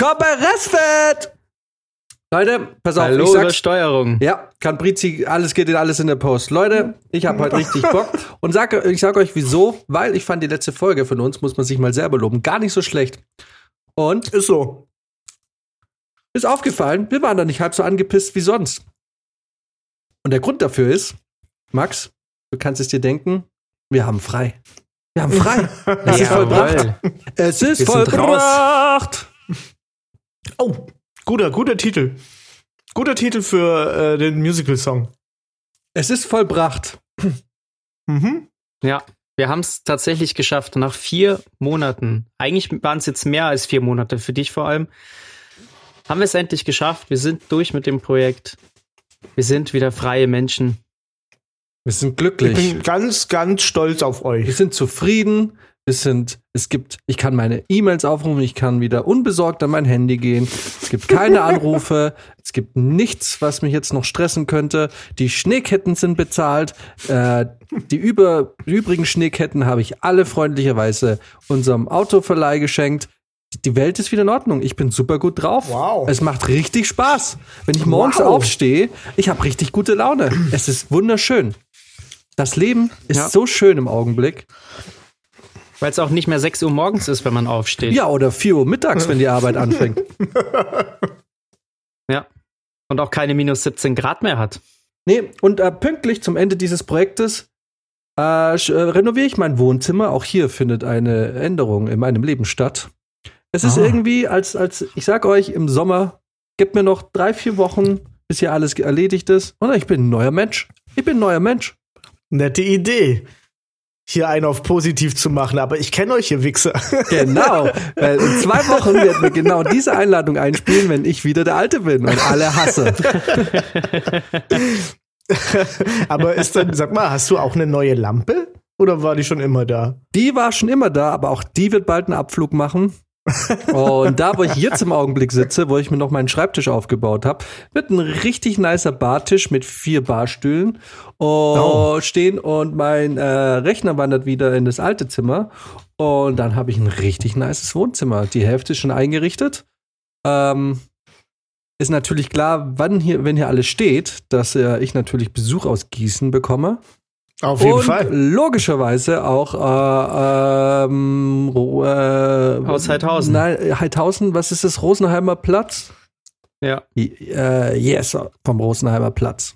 Willkommen bei Restfett! Leute, pass auf, Hallo ich sag's. Übersteuerung. Ja, kann Brizi, alles geht in alles in der Post. Leute, ich habe heute richtig Bock und sag, ich sag euch wieso, weil ich fand die letzte Folge von uns, muss man sich mal selber loben, gar nicht so schlecht. Und Ist so. ist aufgefallen, wir waren da nicht halb so angepisst wie sonst. Und der Grund dafür ist, Max, du kannst es dir denken, wir haben frei. Wir haben frei. Es ist vollbracht. Es ist vollbracht. Oh, guter, guter Titel. Guter Titel für äh, den Musical-Song. Es ist vollbracht. Mhm. Ja, wir haben es tatsächlich geschafft. Nach vier Monaten, eigentlich waren es jetzt mehr als vier Monate, für dich vor allem, haben wir es endlich geschafft. Wir sind durch mit dem Projekt. Wir sind wieder freie Menschen. Wir sind Ich glücklich. bin ganz, ganz stolz auf Wir euch. sind zufrieden. Wir sind, es gibt, ich kann meine E-Mails aufrufen, ich kann wieder unbesorgt an mein Handy gehen. Es gibt keine Anrufe, es gibt nichts, was mich jetzt noch stressen könnte. Die Schneeketten sind bezahlt. Äh, die über, übrigen Schneeketten habe ich alle freundlicherweise unserem Autoverleih geschenkt. Die Welt ist wieder in Ordnung. Ich bin super gut drauf. Wow. Es macht richtig Spaß. Wenn ich morgens Wow. aufstehe, ich habe richtig gute Laune. Es ist wunderschön. Das Leben ist Ja. so schön im Augenblick. Weil es auch nicht mehr 6 Uhr morgens ist, wenn man aufsteht. Ja, oder 4 Uhr mittags, wenn die Arbeit anfängt. ja. Und auch keine minus 17 Grad mehr hat. Nee, und äh, pünktlich zum Ende dieses Projektes äh, äh, renoviere ich mein Wohnzimmer. Auch hier findet eine Änderung in meinem Leben statt. Es ist Ah. irgendwie, als, als ich sag euch, im Sommer, gibt mir noch drei, vier Wochen, bis hier alles erledigt ist. Und ich bin ein neuer Mensch. Ich bin ein neuer Mensch. Nette Idee. Hier einen auf positiv zu machen, aber ich kenne euch, ihr Wichser. Genau. Weil in zwei Wochen werden wir genau diese Einladung einspielen, wenn ich wieder der Alte bin und alle hasse. aber ist dann, sag mal, hast du auch eine neue Lampe? Oder war die schon immer da? Die war schon immer da, aber auch die wird bald einen Abflug machen. Und da, wo ich jetzt im Augenblick sitze, wo ich mir noch meinen Schreibtisch aufgebaut habe, wird ein richtig nicer Bartisch mit vier Barstühlen oh, stehen und mein äh, Rechner wandert wieder in das alte Zimmer. Und dann habe ich ein richtig nices Wohnzimmer. Die Hälfte ist schon eingerichtet. Ähm, ist natürlich klar, wann hier, wenn hier alles steht, dass äh, ich natürlich Besuch aus Gießen bekomme. Auf jeden und Fall. logischerweise auch äh, ähm, äh, Haus Heidhausen. Nein, Heidhausen, was ist das? Rosenheimer Platz? Ja. Äh, yes, vom Rosenheimer Platz.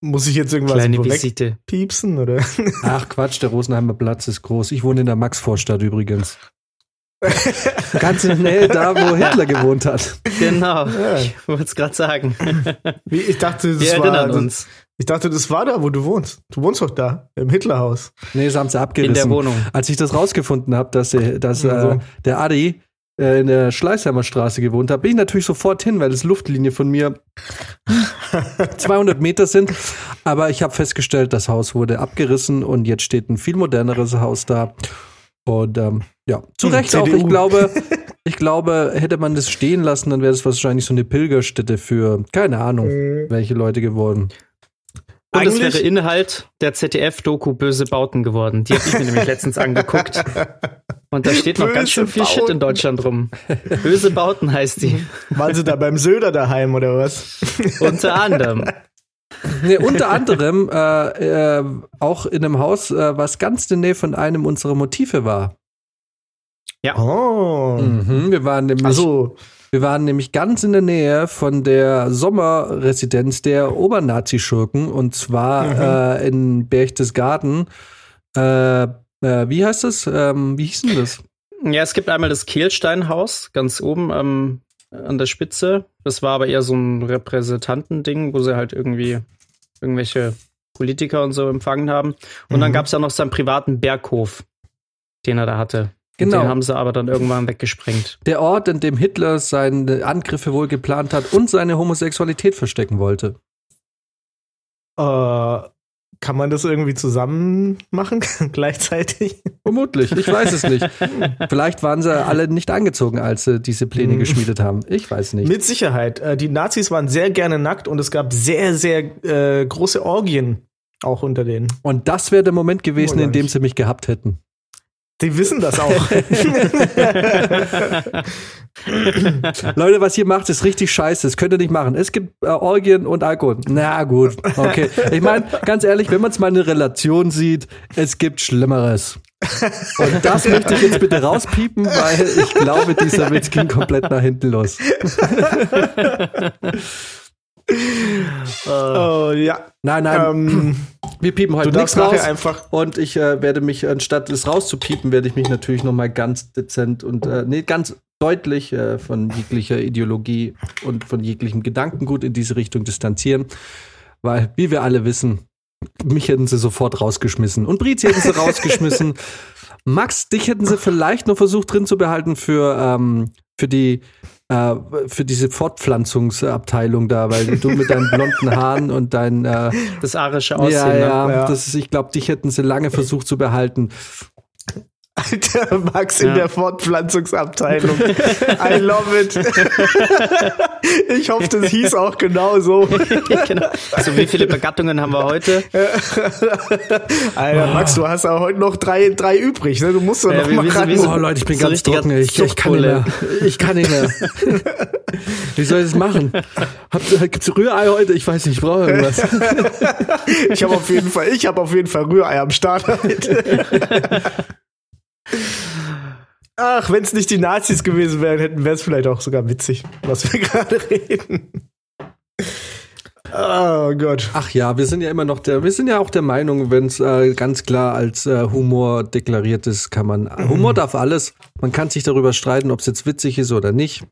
Muss ich jetzt irgendwas Kleine Visite. piepsen, oder? Ach Quatsch, der Rosenheimer Platz ist groß. Ich wohne in der Maxvorstadt übrigens. Ganz in der Nähe da, wo Hitler gewohnt hat. Genau. Ja. Ich wollte es gerade sagen. Wie, ich dachte, das Wir war, erinnern uns. Ich dachte, das war da, wo du wohnst. Du wohnst doch da, im Hitlerhaus. Nee, das haben sie abgerissen. In der Wohnung. Als ich das rausgefunden habe, dass, äh, dass äh, der Adi äh, in der Schleißheimer Straße gewohnt hat, bin ich natürlich sofort hin, weil das Luftlinie von mir 200 Meter sind. Aber ich habe festgestellt, das Haus wurde abgerissen und jetzt steht ein viel moderneres Haus da. Und ähm, ja, zu Recht auch. CDU. Ich glaube, ich glaube, hätte man das stehen lassen, dann wäre das wahrscheinlich so eine Pilgerstätte für keine Ahnung, welche Leute geworden. Und es wäre Inhalt der ZDF-Doku Böse Bauten geworden. Die habe ich mir nämlich letztens angeguckt. Und da steht noch ganz schön Böse viel Shit in Bauten. Deutschland rum. Böse Bauten heißt die. Waren sie da beim Söder daheim, oder was? Unter anderem. Nee, unter anderem äh, äh, auch in einem Haus, äh, was ganz in der Nähe von einem unserer Motive war. Oh. Mhm, wir waren nämlich, Also, wir waren nämlich ganz in der Nähe von der Sommerresidenz der Obernazi-Schurken und zwar äh, in Berchtesgaden. Äh, äh, wie heißt das? Ähm, wie hieß denn das? Ja, es gibt einmal das Kehlsteinhaus ganz oben ähm, an der Spitze. Das war aber eher so ein Repräsentantending, wo sie halt irgendwie irgendwelche Politiker und so empfangen haben. Und dann Mhm. gab es ja noch seinen privaten Berghof, den er da hatte. Und Genau. Den haben sie aber dann irgendwann weggesprengt. Der Ort, in dem Hitler seine Angriffe wohl geplant hat und seine Homosexualität verstecken wollte. äh, kann man das irgendwie zusammen machen gleichzeitig? Vermutlich, ich weiß es nicht. Vielleicht waren sie alle nicht angezogen, als sie diese Pläne Mhm. geschmiedet haben. Ich weiß nicht. Mit Sicherheit. Äh, die Nazis waren sehr gerne nackt und es gab sehr, sehr äh, große Orgien auch unter denen. Und das wäre der Moment gewesen, in dem sie mich gehabt hätten. Die wissen das auch. Leute, was ihr macht, ist richtig scheiße. Das könnt ihr nicht machen. Es gibt äh, Orgien und Alkohol. Na gut, okay. Ich meine, ganz ehrlich, wenn man es mal in Relation sieht, es gibt Schlimmeres. Und das möchte ich jetzt bitte rauspiepen, weil ich glaube, dieser Witz ging komplett nach hinten los. oh ja. Nein, nein. Ähm, wir piepen heute du nichts raus. einfach. Und ich äh, werde mich, anstatt es rauszupiepen, werde ich mich natürlich noch mal ganz dezent und äh, nee, ganz deutlich äh, von jeglicher Ideologie und von jeglichem Gedankengut in diese Richtung distanzieren. Weil, wie wir alle wissen, mich hätten sie sofort rausgeschmissen. Und Brizi hätten sie rausgeschmissen. Max, dich hätten sie vielleicht noch versucht drin zu behalten für, ähm, für die äh, für diese Fortpflanzungsabteilung da, weil du mit deinen blonden Haaren und dein äh, Das arische Aussehen. ja, ne? ja, Ja. Das ist, ich glaube, dich hätten sie lange versucht zu behalten. Alter, Max in Ja. der Fortpflanzungsabteilung. I love it. ich hoffe, das hieß auch genau so. genau. So, wie viele Begattungen haben wir heute? Alter, Max, du hast ja heute noch drei, drei übrig. Ne? Du musst doch Ja, noch wir- mal ran. Oh Leute, ich bin So ganz trocken. Ich, ich kann nicht mehr. Ich kann nicht mehr. Wie soll ich das machen? Habt, gibt's Rührei heute? Ich weiß nicht, ich brauche irgendwas. Ich habe auf jeden Fall, ich habe auf jeden Fall Rührei am Start heute. Ach, wenn es nicht die Nazis gewesen wären, hätten wäre es vielleicht auch sogar witzig, was wir gerade reden. Oh Gott. Ach ja, wir sind ja immer noch der, wir sind ja auch der Meinung, wenn es äh, ganz klar als äh, Humor deklariert ist, kann man, Humor darf alles. Man kann sich darüber streiten, ob es jetzt witzig ist oder nicht.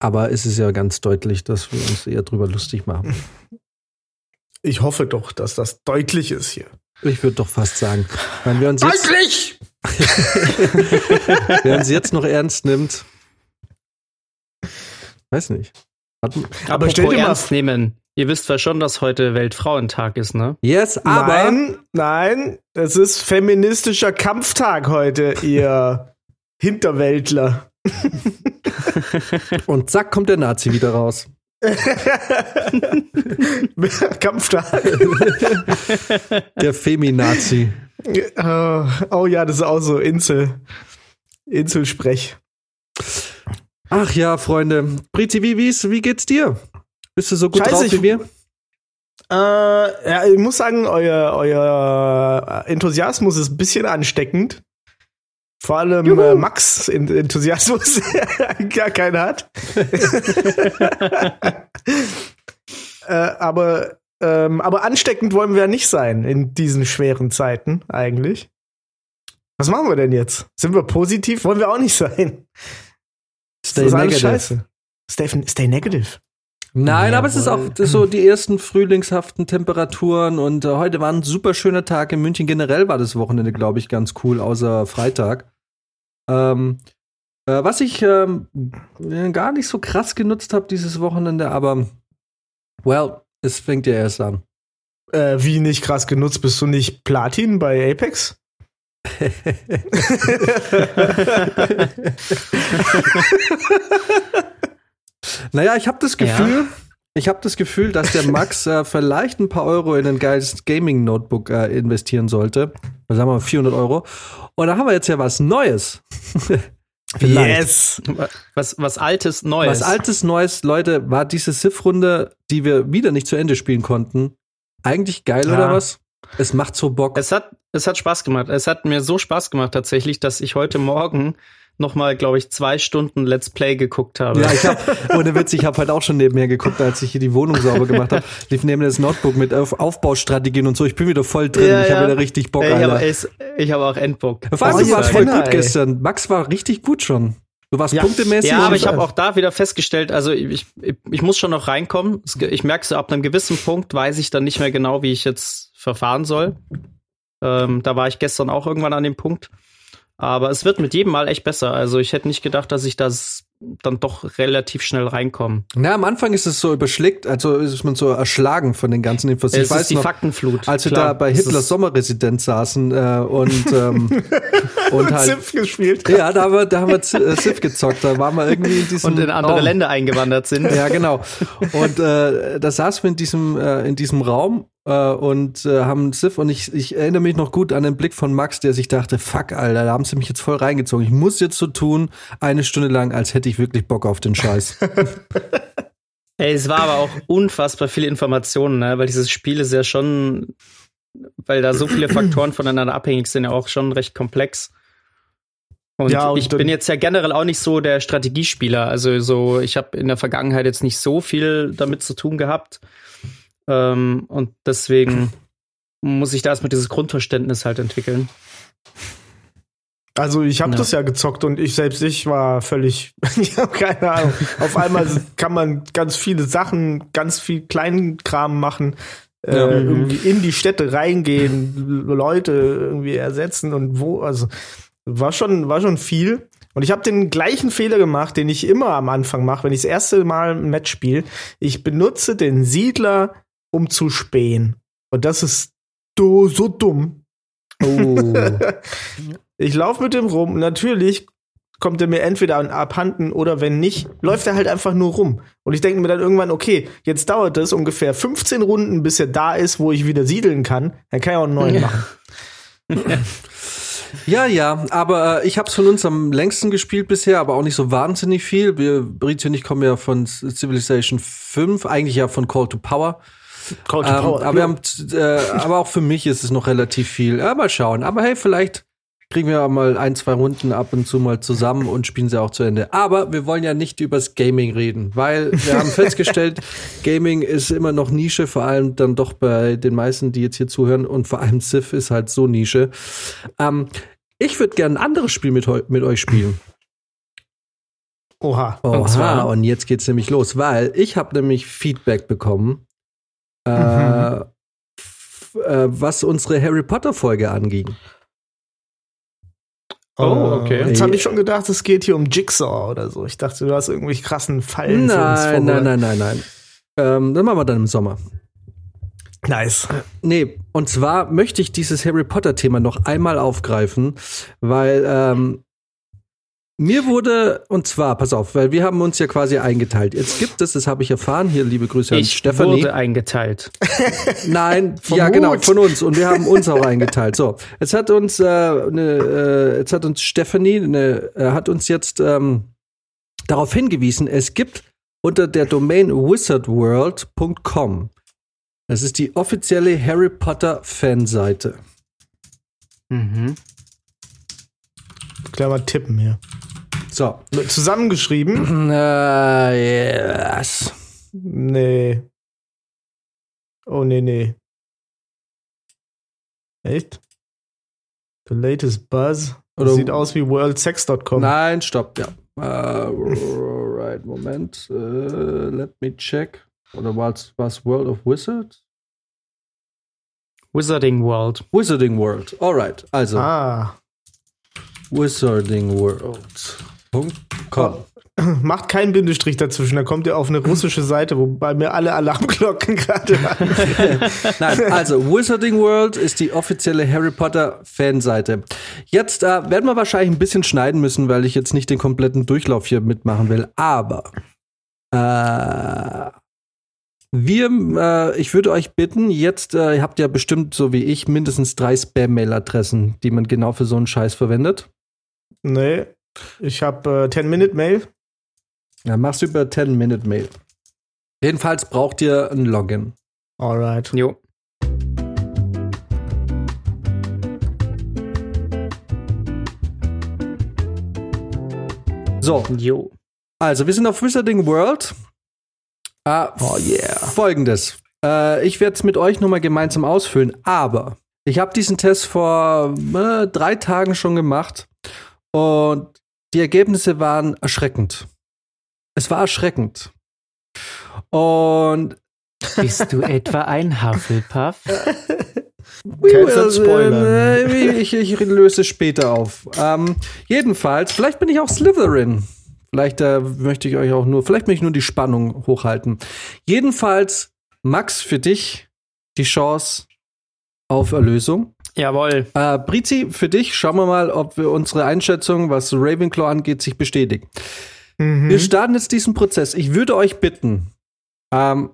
Aber es ist ja ganz deutlich, dass wir uns eher drüber lustig machen. Ich hoffe doch, dass das deutlich ist hier. Ich würde doch fast sagen, wenn wir uns jetzt, Deutlich! wer uns jetzt noch ernst nimmt, weiß nicht. Hat, Aber stell dir mal ernst nehmen. Ihr wisst zwar schon, dass heute Weltfrauentag ist, ne? yes, aber nein, nein, es ist feministischer Kampftag heute, ihr Hinterwäldler. und zack kommt der Nazi wieder raus. Kampftag. Der Feminazi. Oh, oh ja, das ist auch so Insel. Inselsprech. Ach ja, Freunde. Briti, wie, wie's, wie geht's dir? Bist du so gut Scheiße, drauf ich- wie wir? Äh, ja, ich muss sagen, euer, euer Enthusiasmus ist ein bisschen ansteckend. Vor allem Juhu. äh, Max Enthusiasmus gar keinen hat. äh, aber, ähm, aber ansteckend wollen wir ja nicht sein in diesen schweren Zeiten eigentlich. Was machen wir denn jetzt? Sind wir positiv? Wollen wir auch nicht sein. Stay das ist negative. scheiße. Stay, stay negative. Nein, aber es ist auch so die ersten frühlingshaften Temperaturen und äh, heute war ein super schöner Tag in München. Generell war das Wochenende, glaube ich, ganz cool, außer Freitag. Ähm, äh, was ich ähm, äh, gar nicht so krass genutzt habe dieses Wochenende, aber well, es fängt ja erst an. Äh, wie nicht krass genutzt, bist du nicht Platin bei Apex? Naja, ich habe das Gefühl, ich habe das Gefühl, dass der Max äh, vielleicht ein paar Euro in ein geiles Gaming-Notebook äh, investieren sollte. Da sagen wir mal 400 Euro. Und da haben wir jetzt ja was Neues. Vielleicht. Yes! Was, was Altes, Neues. Was altes, Neues, Leute, war diese Sif-Runde, die wir wieder nicht zu Ende spielen konnten, eigentlich geil Ja. oder was? Es macht so Bock. Es hat, es hat Spaß gemacht. Es hat mir so Spaß gemacht tatsächlich, dass ich heute Morgen noch mal, glaube ich, zwei Stunden Let's Play geguckt habe. Ja, ich habe, ohne Witz, ich habe halt auch schon nebenher geguckt, als ich hier die Wohnung sauber gemacht habe. Lief neben das Notebook mit Auf Aufbaustrategien und so. Ich bin wieder voll drin. Ja, ich habe ja. wieder richtig Bock, ich habe es- ich habe auch Endbock. Vor allem, Oh, du warst voll gut ey. gestern. Max war richtig gut schon. Du warst Ja. punktemäßig. Ja, aber ich habe auch da wieder festgestellt, also ich, ich, ich muss schon noch reinkommen. Ich merke so, ab einem gewissen Punkt weiß ich dann nicht mehr genau, wie ich jetzt verfahren soll. Ähm, da war ich gestern auch irgendwann an dem Punkt. Aber es wird mit jedem Mal echt besser. Also ich hätte nicht gedacht, dass ich das dann doch relativ schnell reinkomme. Na, am Anfang ist es so überschlägt, also ist man so erschlagen von den ganzen Infos. Es ich ist weiß die noch, Faktenflut. als wir da bei Hitlers Sommerresidenz saßen äh, und, ähm, und halt. Ziff gespielt. Ja, da haben wir, da haben wir Z- äh, gezockt. Da waren wir irgendwie in diesem und in andere Raum. Länder eingewandert sind. Ja, genau. Und äh, da saßen wir in diesem, äh, in diesem Raum äh, und äh, haben Sif und ich, ich erinnere mich noch gut an den Blick von Max, der sich dachte, fuck, Alter, da haben sie mich jetzt voll reingezogen. Ich muss jetzt so tun, eine Stunde lang, als hätte ich wirklich Bock auf den Scheiß. Ey, es war aber auch unfassbar viele Informationen, ne? weil dieses Spiel ist ja schon, weil da so viele Faktoren voneinander abhängig sind, ja auch schon recht komplex. Und, Ja, und ich bin jetzt ja generell auch nicht so der Strategiespieler. Also so, ich habe in der Vergangenheit jetzt nicht so viel damit zu tun gehabt. Ähm, und deswegen muss ich da erstmal dieses Grundverständnis halt entwickeln. Also ich habe Ja. das ja gezockt und ich selbst ich war völlig, ich habe keine Ahnung. Auf einmal kann man ganz viele Sachen, ganz viel Kleinkram machen, äh, Ja. Mhm. irgendwie in die Städte reingehen, Leute irgendwie ersetzen und wo, also war schon, war schon viel. Und ich habe den gleichen Fehler gemacht, den ich immer am Anfang mache, wenn ich das erste Mal ein Match spiele. Ich benutze den Siedler, um zu spähen. Und das ist so, so dumm. Oh. Ich laufe mit dem rum. Natürlich kommt er mir entweder an- abhanden oder wenn nicht, läuft er halt einfach nur rum. Und ich denke mir dann irgendwann, okay, jetzt dauert es ungefähr 15 Runden, bis er da ist, wo ich wieder siedeln kann. Dann kann ich auch einen neuen Ja. machen. Ja, ja, aber äh, ich habe es von uns am längsten gespielt bisher, aber auch nicht so wahnsinnig viel. Wir, Brizio und ich kommen ja von Civilization 5, eigentlich ja von Call to Power. Call to Ähm, Power. aber, wir haben, äh, aber auch für mich ist es noch relativ viel. Ja, mal schauen. Aber hey, vielleicht kriegen wir mal ein, zwei Runden ab und zu mal zusammen und spielen sie auch zu Ende. Aber wir wollen ja nicht übers Gaming reden, weil wir haben festgestellt, Gaming ist immer noch Nische, vor allem dann doch bei den meisten, die jetzt hier zuhören und vor allem Civ ist halt so Nische. Ähm, ich würde gerne ein anderes Spiel mit, mit euch spielen. Oha. Oha, und, zwar? jetzt geht's nämlich los, weil ich habe nämlich Feedback bekommen, Mhm. f- äh, was unsere Harry Potter Folge anging. Oh, okay. Äh, Jetzt habe ich schon gedacht, es geht hier um Jigsaw oder so. Ich dachte, du hast irgendwie krassen Fallen für uns Nein, nein, nein, nein, nein. Ähm, dann machen wir dann im Sommer. Nice. Nee, und zwar möchte ich dieses Harry Potter Thema noch einmal aufgreifen, weil ähm, mir wurde, und zwar, pass auf, weil wir haben uns ja quasi eingeteilt. Jetzt gibt es, das habe ich erfahren, hier liebe Grüße an Ich Stefanie. wurde eingeteilt. Nein, ja genau, von uns und wir haben uns auch eingeteilt. So, jetzt hat uns äh, ne, äh, jetzt hat uns Stephanie ne, äh, hat uns jetzt ähm, darauf hingewiesen, es gibt unter der Domain wizardworld.com. Das ist die offizielle Harry Potter Fanseite. Mhm. Mal tippen hier. So, Zusammengeschrieben? äh, yes. Nee. Oh, nee, nee. Echt? The latest buzz. Oder- Sieht aus wie worldsex.com. Nein, stopp, ja. Äh, right, Moment. Äh, let me check. Oder was was World of Wizards? Wizarding World. Wizarding World. Alright, also Ah. wizardingworld.com. Macht keinen Bindestrich dazwischen, dann kommt ihr auf eine russische Seite, wobei mir alle Alarmglocken gerade. Nein, also Wizarding World ist die offizielle Harry Potter Fanseite. Jetzt äh, werden wir wahrscheinlich ein bisschen schneiden müssen, weil ich jetzt nicht den kompletten Durchlauf hier mitmachen will. Aber äh, wir, äh, ich würde euch bitten, jetzt äh, ihr habt ja bestimmt so wie ich mindestens drei Spam-Mail-Adressen, die man genau für so einen Scheiß verwendet. nee, ich habe äh, 10-Minute-Mail. Ja, machst du über 10-Minute-Mail. Jedenfalls braucht ihr ein Login. Alright. Jo. So, Jo. Also, wir sind auf Wizarding World. Ah, Oh yeah. Folgendes. Äh, ich werde es mit euch nochmal gemeinsam ausfüllen, aber ich habe diesen Test vor äh, drei Tagen schon gemacht und die Ergebnisse waren erschreckend. Es war erschreckend. Und Bist du etwa ein Hufflepuff? Du spoilern. Äh, ich, ich löse es später auf. Ähm, jedenfalls, vielleicht bin ich auch Slytherin. Vielleicht äh, möchte ich euch auch nur, vielleicht möchte ich nur die Spannung hochhalten. Jedenfalls, Max, für dich die Chance auf Erlösung. Jawohl. Äh, Brizi, für dich schauen wir mal, ob wir unsere Einschätzung, was Ravenclaw angeht, sich bestätigt. Mhm. Wir starten jetzt diesen Prozess. Ich würde euch bitten, ähm,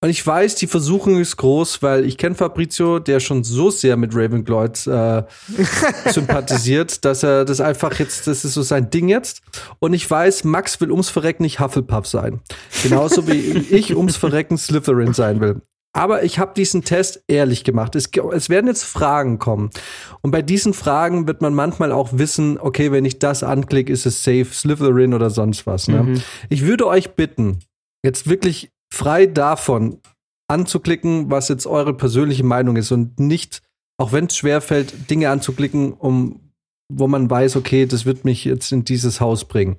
Und ich weiß, die Versuchung ist groß, weil ich kenne Fabrizio, der schon so sehr mit Ravenclaw äh, sympathisiert, dass er das einfach jetzt, das ist so sein Ding jetzt. Und ich weiß, Max will ums Verrecken nicht Hufflepuff sein. Genauso wie ich ums Verrecken Slytherin sein will. Aber ich habe diesen Test ehrlich gemacht. Es, es, werden jetzt Fragen kommen. Und bei diesen Fragen wird man manchmal auch wissen, okay, wenn ich das anklicke, ist es safe Slytherin oder sonst was. Ne? Mhm. Ich würde euch bitten, jetzt wirklich frei davon anzuklicken, was jetzt eure persönliche Meinung ist und nicht, auch wenn es schwerfällt, Dinge anzuklicken, um, wo man weiß, okay, das wird mich jetzt in dieses Haus bringen.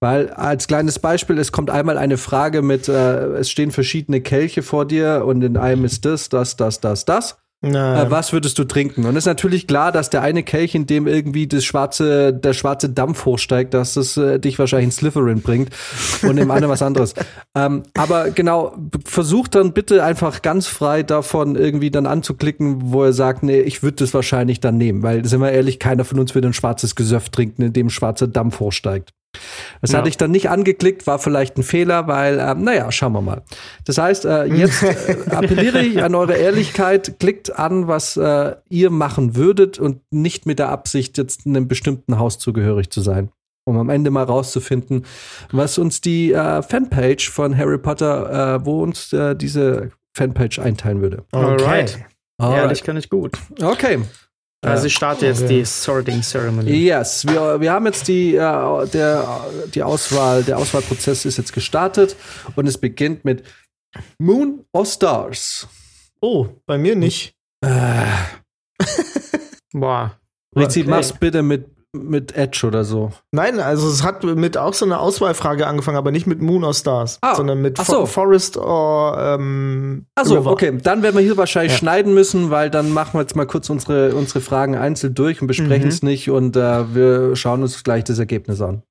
Weil als kleines Beispiel, es kommt einmal eine Frage mit, äh, es stehen verschiedene Kelche vor dir und in einem ist das, das, das, das, das. Äh, was würdest du trinken? Und es ist natürlich klar, dass der eine Kelch, in dem irgendwie das schwarze, der schwarze Dampf hochsteigt, dass das äh, dich wahrscheinlich in Slytherin bringt und im anderen was anderes. ähm, aber genau, versucht dann bitte einfach ganz frei davon irgendwie dann anzuklicken, wo er sagt, nee, ich würde das wahrscheinlich dann nehmen, weil sind wir ehrlich, keiner von uns will ein schwarzes Gesöff trinken, in dem schwarzer Dampf hochsteigt. Das ja. hatte ich dann nicht angeklickt, war vielleicht ein Fehler, weil, ähm, naja, schauen wir mal. Das heißt, äh, jetzt äh, appelliere ich an eure Ehrlichkeit, klickt an, was äh, ihr machen würdet und nicht mit der Absicht, jetzt einem bestimmten Haus zugehörig zu sein. Um am Ende mal rauszufinden, was uns die äh, Fanpage von Harry Potter, äh, wo uns äh, diese Fanpage einteilen würde. Okay. Alright. Ehrlich kann ich gut. Okay. Also ich starte jetzt die Sorting Ceremony. Yes, wir, wir haben jetzt die, äh, der, die Auswahl, der Auswahlprozess ist jetzt gestartet und es beginnt mit Moon or Stars. Oh, bei mir nicht. Äh. Boah. Rizzi, okay. mach's bitte mit mit Edge oder so. Nein, also es hat mit auch so einer Auswahlfrage angefangen, aber nicht mit Moon or Stars, ah, sondern mit so. Forest or ähm, Achso, okay. Dann werden wir hier wahrscheinlich ja. schneiden müssen, weil dann machen wir jetzt mal kurz unsere, unsere Fragen einzeln durch und besprechen es mhm. nicht und äh, wir schauen uns gleich das Ergebnis an.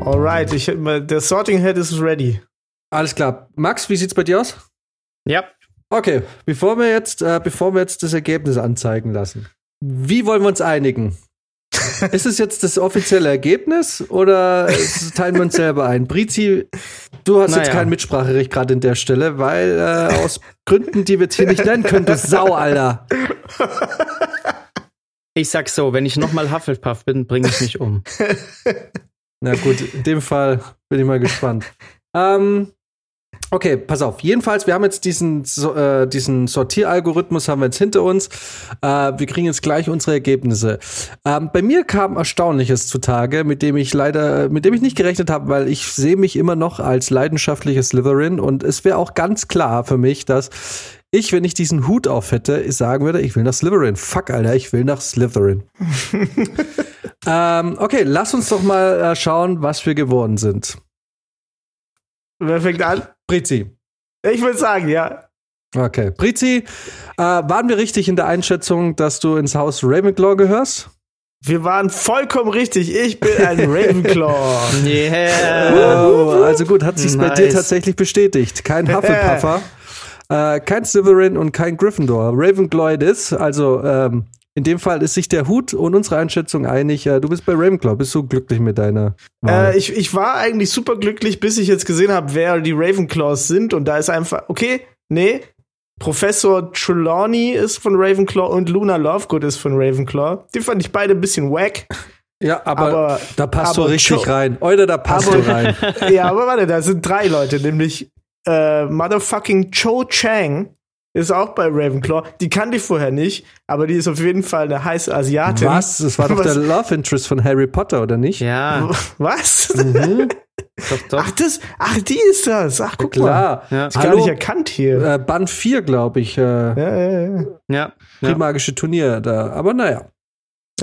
Alright, ich, der Sorting Head ist ready. Alles klar. Max, wie sieht's bei dir aus? Ja. Okay, bevor wir jetzt, äh, bevor wir jetzt das Ergebnis anzeigen lassen, wie wollen wir uns einigen? ist es jetzt das offizielle Ergebnis oder teilen wir uns selber ein? Brizi, du hast naja. jetzt kein Mitspracherecht gerade in der Stelle, weil äh, aus Gründen, die wir jetzt hier nicht nennen können, du Sau, Alter. Ich sag so, wenn ich nochmal Hufflepuff bin, bringe ich mich um. Na gut, in dem Fall bin ich mal gespannt. Ähm, Okay, pass auf. Jedenfalls, wir haben jetzt diesen, äh, diesen Sortieralgorithmus haben wir jetzt hinter uns. Äh, wir kriegen jetzt gleich unsere Ergebnisse. Ähm, bei mir kam Erstaunliches zutage, mit dem ich leider, mit dem ich nicht gerechnet habe, weil ich sehe mich immer noch als leidenschaftlicher Slytherin und es wäre auch ganz klar für mich, dass ich, wenn ich diesen Hut auf hätte, sagen würde, ich will nach Slytherin. Fuck, Alter, ich will nach Slytherin. ähm, okay, lass uns doch mal äh, schauen, was wir geworden sind. Wer fängt an? Brizi. Ich würde sagen, ja. Okay. Brizi, äh, waren wir richtig in der Einschätzung, dass du ins Haus Ravenclaw gehörst? Wir waren vollkommen richtig. Ich bin ein Ravenclaw. yeah. Oh, also gut, hat sich nice. bei dir tatsächlich bestätigt. Kein Hufflepuffer, äh, kein Slytherin und kein Gryffindor. Ravenclaw it is. Also ähm, in dem Fall ist sich der Hut und unsere Einschätzung einig. Äh, du bist bei Ravenclaw. Bist du glücklich mit deiner Wahl? Äh, ich, ich war eigentlich super glücklich, bis ich jetzt gesehen habe, wer die Ravenclaws sind. Und da ist einfach, okay, nee, Professor Trelawney ist von Ravenclaw und Luna Lovegood ist von Ravenclaw. Die fand ich beide ein bisschen wack. Ja, aber, aber da passt aber du richtig Cho rein. Oder da passt aber, du rein. ja, aber warte, da sind drei Leute, nämlich äh, Motherfucking Cho Chang ist auch bei Ravenclaw. Die kannte ich vorher nicht, aber die ist auf jeden Fall eine heiße Asiatin. Was? Das war doch Was? der Love Interest von Harry Potter, oder nicht? Ja. Was? Mhm. doch, doch. Ach, das, ach, die ist das. Ach, guck Klar. mal. Ja. Das gar nicht erkannt hier. Äh, Band 4, glaube ich. Äh, ja, ja, ja. ja. Primagische Turnier da. Aber naja.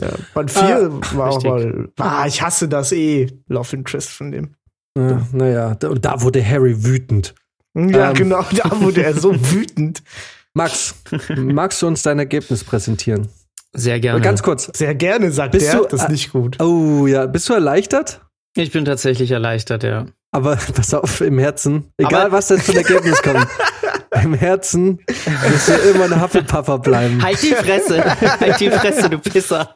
Ja, Band 4 ah, war richtig. auch mal. Ah, ich hasse das eh. Love Interest von dem. Ja, naja, und da wurde Harry wütend. Ja, ähm. genau, da wurde er so wütend. Max, magst du uns dein Ergebnis präsentieren? Sehr gerne. Ganz kurz. Sehr gerne, sagt bist der. Du, das ist nicht gut. Oh ja, bist du erleichtert? Ich bin tatsächlich erleichtert, ja. Aber pass auf, im Herzen, egal Aber was für ein Ergebnis kommt, im Herzen Du wirst ja immer ein Hufflepuffer bleiben. Halt die Fresse. halt die Fresse, du Pisser.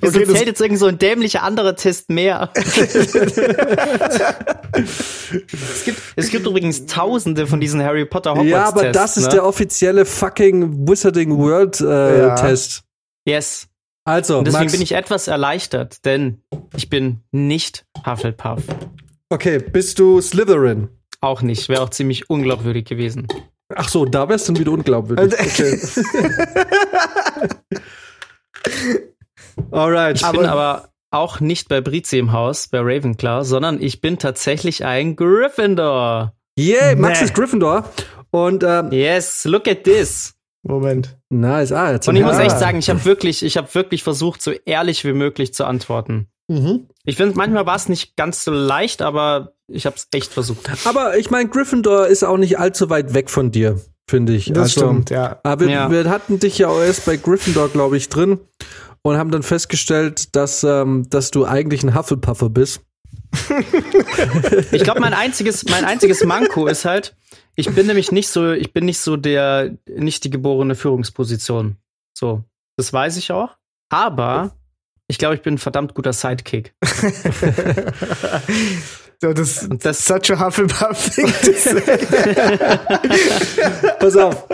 Wieso Okay, zählt jetzt irgend so ein dämlicher anderer Test mehr? es, gibt, es gibt übrigens tausende von diesen Harry Potter Hogwarts Ja, aber das ist ne? der offizielle fucking Wizarding World äh, Ja. Test. Yes. Also, Und deswegen Max, bin ich etwas erleichtert, denn ich bin nicht Hufflepuff. okay, bist du Slytherin? Auch nicht. Wäre auch ziemlich unglaubwürdig gewesen. Ach so, da wärst du dann wieder unglaubwürdig. Okay. Alright. Ich bin aber auch nicht bei Brizi im Haus, bei Ravenclaw, sondern ich bin tatsächlich ein Gryffindor. Yay, Max Nee. ist Gryffindor. Und ähm, Yes, look at this. Moment. nice. Ah, jetzt Und ich muss echt sagen, ich habe wirklich, ich habe wirklich versucht, so ehrlich wie möglich zu antworten. Mhm. Ich finde, manchmal war es nicht ganz so leicht, aber ich habe es echt versucht. Aber ich meine, Gryffindor ist auch nicht allzu weit weg von dir, finde ich. Das Also, stimmt, ja. Aber wir, Ja. wir hatten dich ja auch erst bei Gryffindor, glaube ich, drin und haben dann festgestellt, dass, ähm, dass du eigentlich ein Hufflepuffer bist. Ich glaube, mein einziges, mein einziges Manko ist halt, ich bin nämlich nicht so, ich bin nicht so der, nicht die geborene Führungsposition. So, das weiß ich auch. Aber ich glaube, ich bin ein verdammt guter Sidekick. So, das das, such a Hufflepuff thing. Pass auf.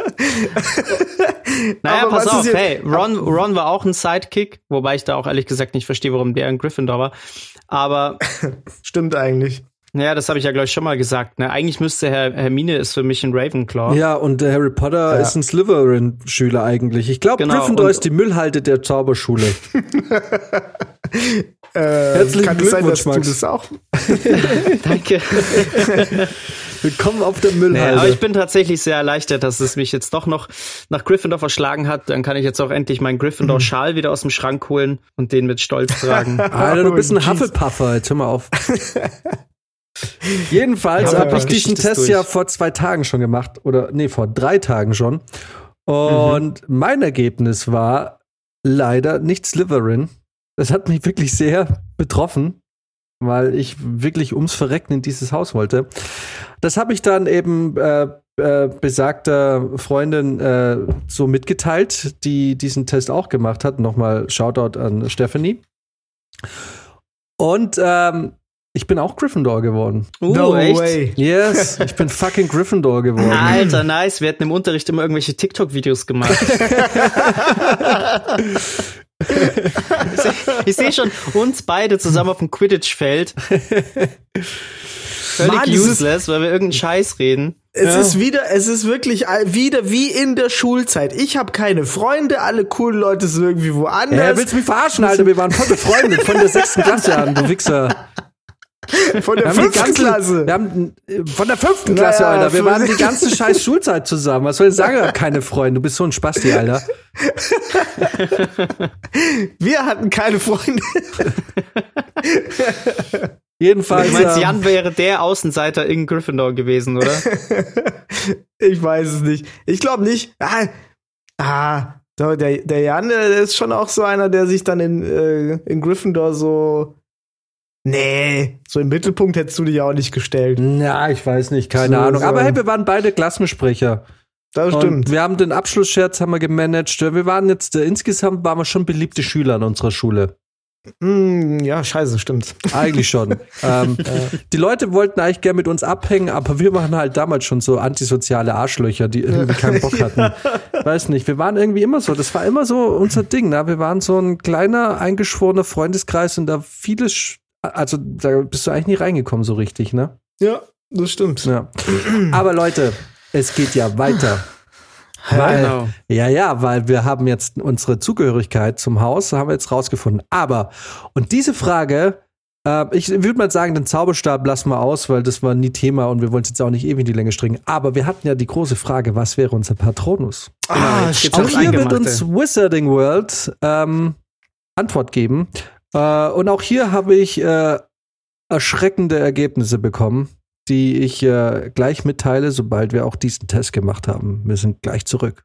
naja, aber pass auf, hey, Ron, Ron war auch ein Sidekick, wobei ich da auch ehrlich gesagt nicht verstehe, warum der ein Gryffindor war. Aber Stimmt eigentlich. Naja, das habe ich ja, glaube ich, schon mal gesagt. Ne? Eigentlich müsste Herr Hermine ist für mich ein Ravenclaw. Ja, und der Harry Potter Ja. ist ein Slytherin-Schüler eigentlich. Ich glaube, Genau, Gryffindor ist die Müllhalde der Zauberschule. Äh, Herzlichen kann es sein, dass Glückwunsch, du Max. das auch? Danke. Willkommen auf der Nee, Müllhalde. aber ich bin tatsächlich sehr erleichtert, dass es mich jetzt doch noch nach Gryffindor verschlagen hat. Dann kann ich jetzt auch endlich meinen Gryffindor-Schal wieder aus dem Schrank holen und den mit Stolz tragen. Alter, du Oh, bist ein jeez. Hufflepuffer, jetzt hör mal auf. Jedenfalls habe ich diesen Test durch. ja vor zwei Tagen schon gemacht. Oder nee, vor drei Tagen schon. Und mein Ergebnis war leider nicht Slytherin. Das hat mich wirklich sehr betroffen, weil ich wirklich ums Verrecken in dieses Haus wollte. Das habe ich dann eben äh, äh, besagter Freundin äh, so mitgeteilt, die diesen Test auch gemacht hat. Nochmal Shoutout an Stephanie. Und ähm, ich bin auch Gryffindor geworden. Uh, no echt? way. Yes, ich bin fucking Gryffindor geworden. Alter, nice. Wir hätten im Unterricht immer irgendwelche TikTok-Videos gemacht. ich sehe seh schon uns beide zusammen auf dem Quidditch-Feld. Völlig Mann, useless, weil wir irgendeinen Scheiß reden. Es Ja. ist wieder, es ist wirklich wieder wie in der Schulzeit. Ich habe keine Freunde, alle coolen Leute sind irgendwie woanders. Ja, willst du mich verarschen, Alter? Wir waren voll befreundet von der sechsten Klasse an, du Wichser. von der fünften ganze, Klasse. Wir haben, äh, von der fünften Naja, Klasse, Alter. Wir waren die ganze scheiß Schulzeit zusammen. Was soll ich sagen? Keine Freunde. Du bist so ein Spasti, Alter. Wir hatten keine Freunde. Jedenfalls. Du meinst, ähm, Jan wäre der Außenseiter in Gryffindor gewesen, oder? Ich weiß es nicht. Ich glaube nicht. Ah, ah der, der Jan, der ist schon auch so einer, der sich dann in, äh, in Gryffindor so. Nee, so im Mittelpunkt hättest du dich auch nicht gestellt. Na, ich weiß nicht, keine So, Ahnung. so. Aber hey, wir waren beide Klassensprecher. Das Und stimmt. wir haben den Abschlussscherz haben wir gemanagt. Wir waren jetzt, äh, insgesamt waren wir schon beliebte Schüler an unserer Schule. Hm, ja, scheiße, stimmt. Eigentlich schon. ähm, die Leute wollten eigentlich gern mit uns abhängen, aber wir waren halt damals schon so antisoziale Arschlöcher, die irgendwie keinen Bock hatten. Weiß nicht, wir waren irgendwie immer so. Das war immer so unser Ding. Ne? Wir waren so ein kleiner, eingeschworener Freundeskreis und da vieles, sch- also da bist du eigentlich nie reingekommen so richtig, ne? Ja, das stimmt. Ja. Aber Leute, es geht ja weiter. Weil, Genau. Ja, ja, weil wir haben jetzt unsere Zugehörigkeit zum Haus, haben wir jetzt rausgefunden. Aber, und diese Frage, äh, ich würde mal sagen, den Zauberstab lassen wir aus, weil das war nie Thema und wir wollen es jetzt auch nicht ewig in die Länge stringen. Aber wir hatten ja die große Frage, was wäre unser Patronus? Ah, stimmt. Auch hier wird uns Wizarding World ähm, Antwort geben. Äh, und auch hier habe ich äh, erschreckende Ergebnisse bekommen, die ich äh, gleich mitteile, sobald wir auch diesen Test gemacht haben. Wir sind gleich zurück.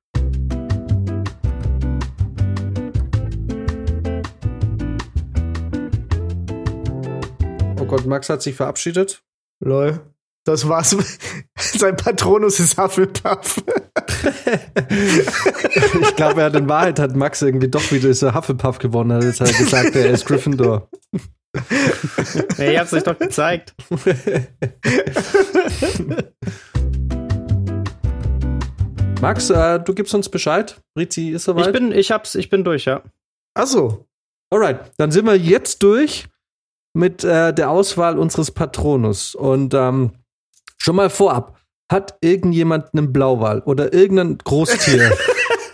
Oh Gott, Max hat sich verabschiedet. Lol. Das war's. Sein Patronus ist Hufflepuff. Ich glaube, er hat in Wahrheit hat Max irgendwie doch wieder so Hufflepuff gewonnen. Hat jetzt halt gesagt, er ist Gryffindor. hey, ich hab's euch doch gezeigt. Max, äh, du gibst uns Bescheid. Rizzi ist soweit. Ich bin, ich hab's, ich bin durch, ja. Ach so. Alright, dann sind wir jetzt durch mit äh, der Auswahl unseres Patronus. Und ähm, schon mal vorab, hat irgendjemand einen Blauwal oder irgendein Großtier,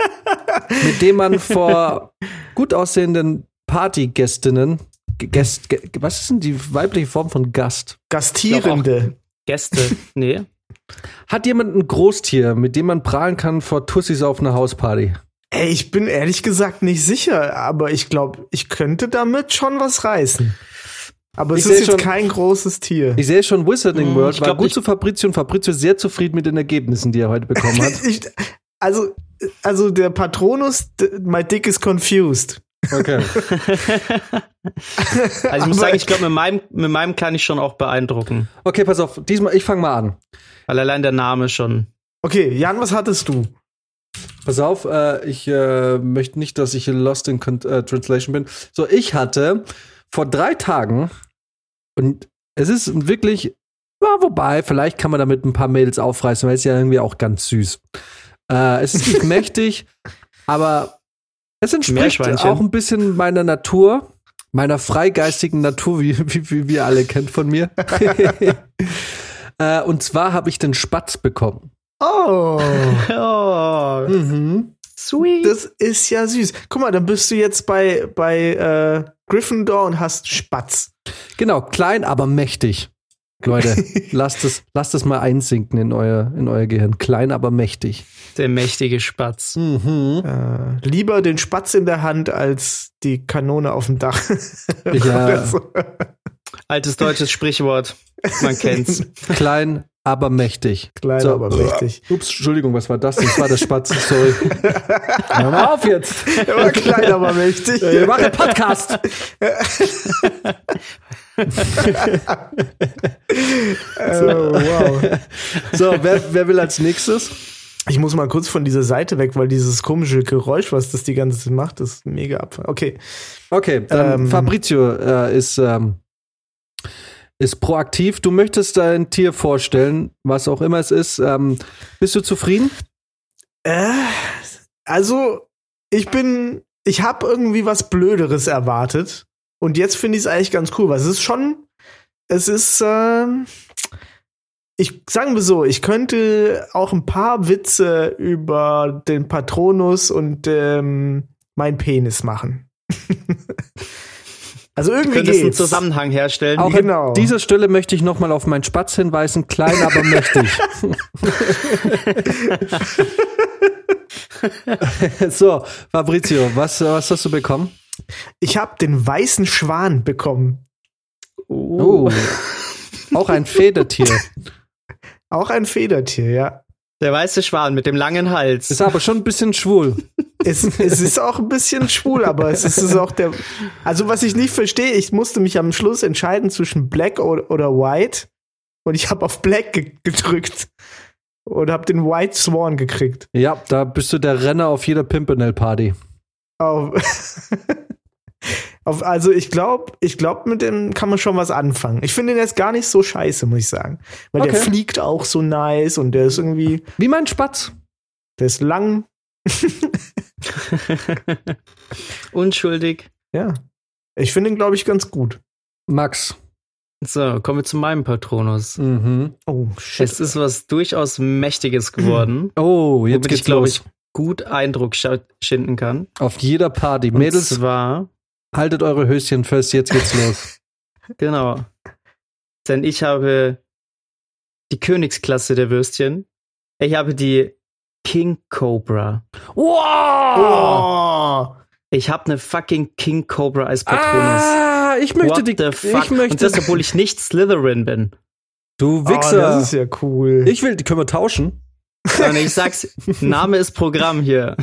mit dem man vor gut aussehenden Partygästinnen, Gäst, was ist denn die weibliche Form von Gast? Gastierende. Gäste, nee. Hat jemand ein Großtier, mit dem man prahlen kann vor Tussis auf einer Hausparty? Ey, ich bin ehrlich gesagt nicht sicher, aber ich glaube, ich könnte damit schon was reißen. Aber es Ich ist seh jetzt schon- kein großes Tier. Ich sehe schon, Wizarding Hm, World ich war glaub gut nicht. zu Fabrizio und Fabrizio ist sehr zufrieden mit den Ergebnissen, die er heute bekommen hat. Ich, also, also der Patronus, my dick is confused. Okay. Also ich muss sagen, ich glaube, mit meinem, mit meinem kann ich schon auch beeindrucken. Okay, pass auf, diesmal, ich fange mal an. Weil allein der Name schon. Okay, Jan, was hattest du? Pass auf, äh, ich äh, möchte nicht, dass ich lost in Con äh, Translation bin. So, ich hatte vor drei Tagen, und es ist wirklich, ja, wobei, vielleicht kann man damit ein paar Mädels aufreißen, weil es ist ja irgendwie auch ganz süß. Äh, es ist nicht mächtig, aber es entspricht auch ein bisschen meiner Natur, meiner freigeistigen Natur, wie, wie, wie wir alle kennt von mir. äh, und zwar habe ich den Spatz bekommen. Oh, Oh, Mhm. sweet. das ist ja süß. Guck mal, dann bist du jetzt bei, bei äh, Gryffindor und hast Spatz. Genau, klein, aber mächtig. Leute, lasst es, lasst es mal einsinken in euer, in euer Gehirn. Klein, aber mächtig. Der mächtige Spatz. Mhm. Äh, lieber den Spatz in der Hand als die Kanone auf dem Dach. Ja. Oder so. Altes deutsches Sprichwort. Man kennt's. Klein, aber mächtig. Klein, So. aber mächtig. Ups, Entschuldigung, was war das? Das war der Spatz, sorry. Hör mal auf jetzt. Er war klein, aber mächtig. Wir machen einen Podcast. Oh, wow. So, wer, wer will als nächstes? Ich muss mal kurz von dieser Seite weg, weil dieses komische Geräusch, was das die ganze Zeit macht, ist mega abfall. Okay. Okay, dann Ähm. Fabrizio äh, ist, ähm, ist proaktiv. Du möchtest dein Tier vorstellen, was auch immer es ist. Ähm, bist du zufrieden? Äh, also, ich bin, ich habe irgendwie was Blöderes erwartet. Und jetzt finde ich es eigentlich ganz cool, weil es ist schon, es ist, ähm, ich sagen wir so, ich könnte auch ein paar Witze über den Patronus und ähm, mein Penis machen. also Du irgendwie könntest einen geht's. Zusammenhang herstellen. Auch Genau. an dieser Stelle möchte ich nochmal auf meinen Spatz hinweisen. Klein, aber mächtig. so, Fabrizio, was, was hast du bekommen? Ich habe den weißen Schwan bekommen. Oh. Auch ein Federtier. Auch ein Federtier, ja. Der weiße Schwan mit dem langen Hals. Ist aber schon ein bisschen schwul. Es, es ist auch ein bisschen schwul, aber es ist, auch der. Also, was ich nicht verstehe, ich musste mich am Schluss entscheiden zwischen Black oder, oder White. Und ich habe auf Black ge gedrückt. Und habe den White Swan gekriegt. Ja, da bist du der Renner auf jeder Pimpernel-Party. Auf, auf, also, ich glaube, ich glaub, mit dem kann man schon was anfangen. Ich finde den jetzt gar nicht so scheiße, muss ich sagen. Weil der Okay. fliegt auch so nice und der ist irgendwie, Wie mein Spatz. der ist lang. Unschuldig. Ja. Ich finde ihn, glaube ich, ganz gut. Max. So, kommen wir zu meinem Patronus. Mhm. Oh, shit. Es ist was durchaus Mächtiges geworden, Oh, jetzt geht's ich, glaube los. ich, gut Eindruck schinden kann. Auf jeder Party. Und Mädels, zwar, haltet eure Höschen fest, jetzt geht's los. genau. Denn ich habe die Königsklasse der Würstchen. Ich habe die King Cobra. Wow! Oh! Ich habe eine fucking King Cobra als Patronus. Ah, ich möchte What die. the fuck? Ich möchte. Und das, obwohl ich nicht Slytherin bin. du Oh, Wichser. das ist ja cool. ich will, die können wir tauschen. Und ich sag's, Name ist Programm hier.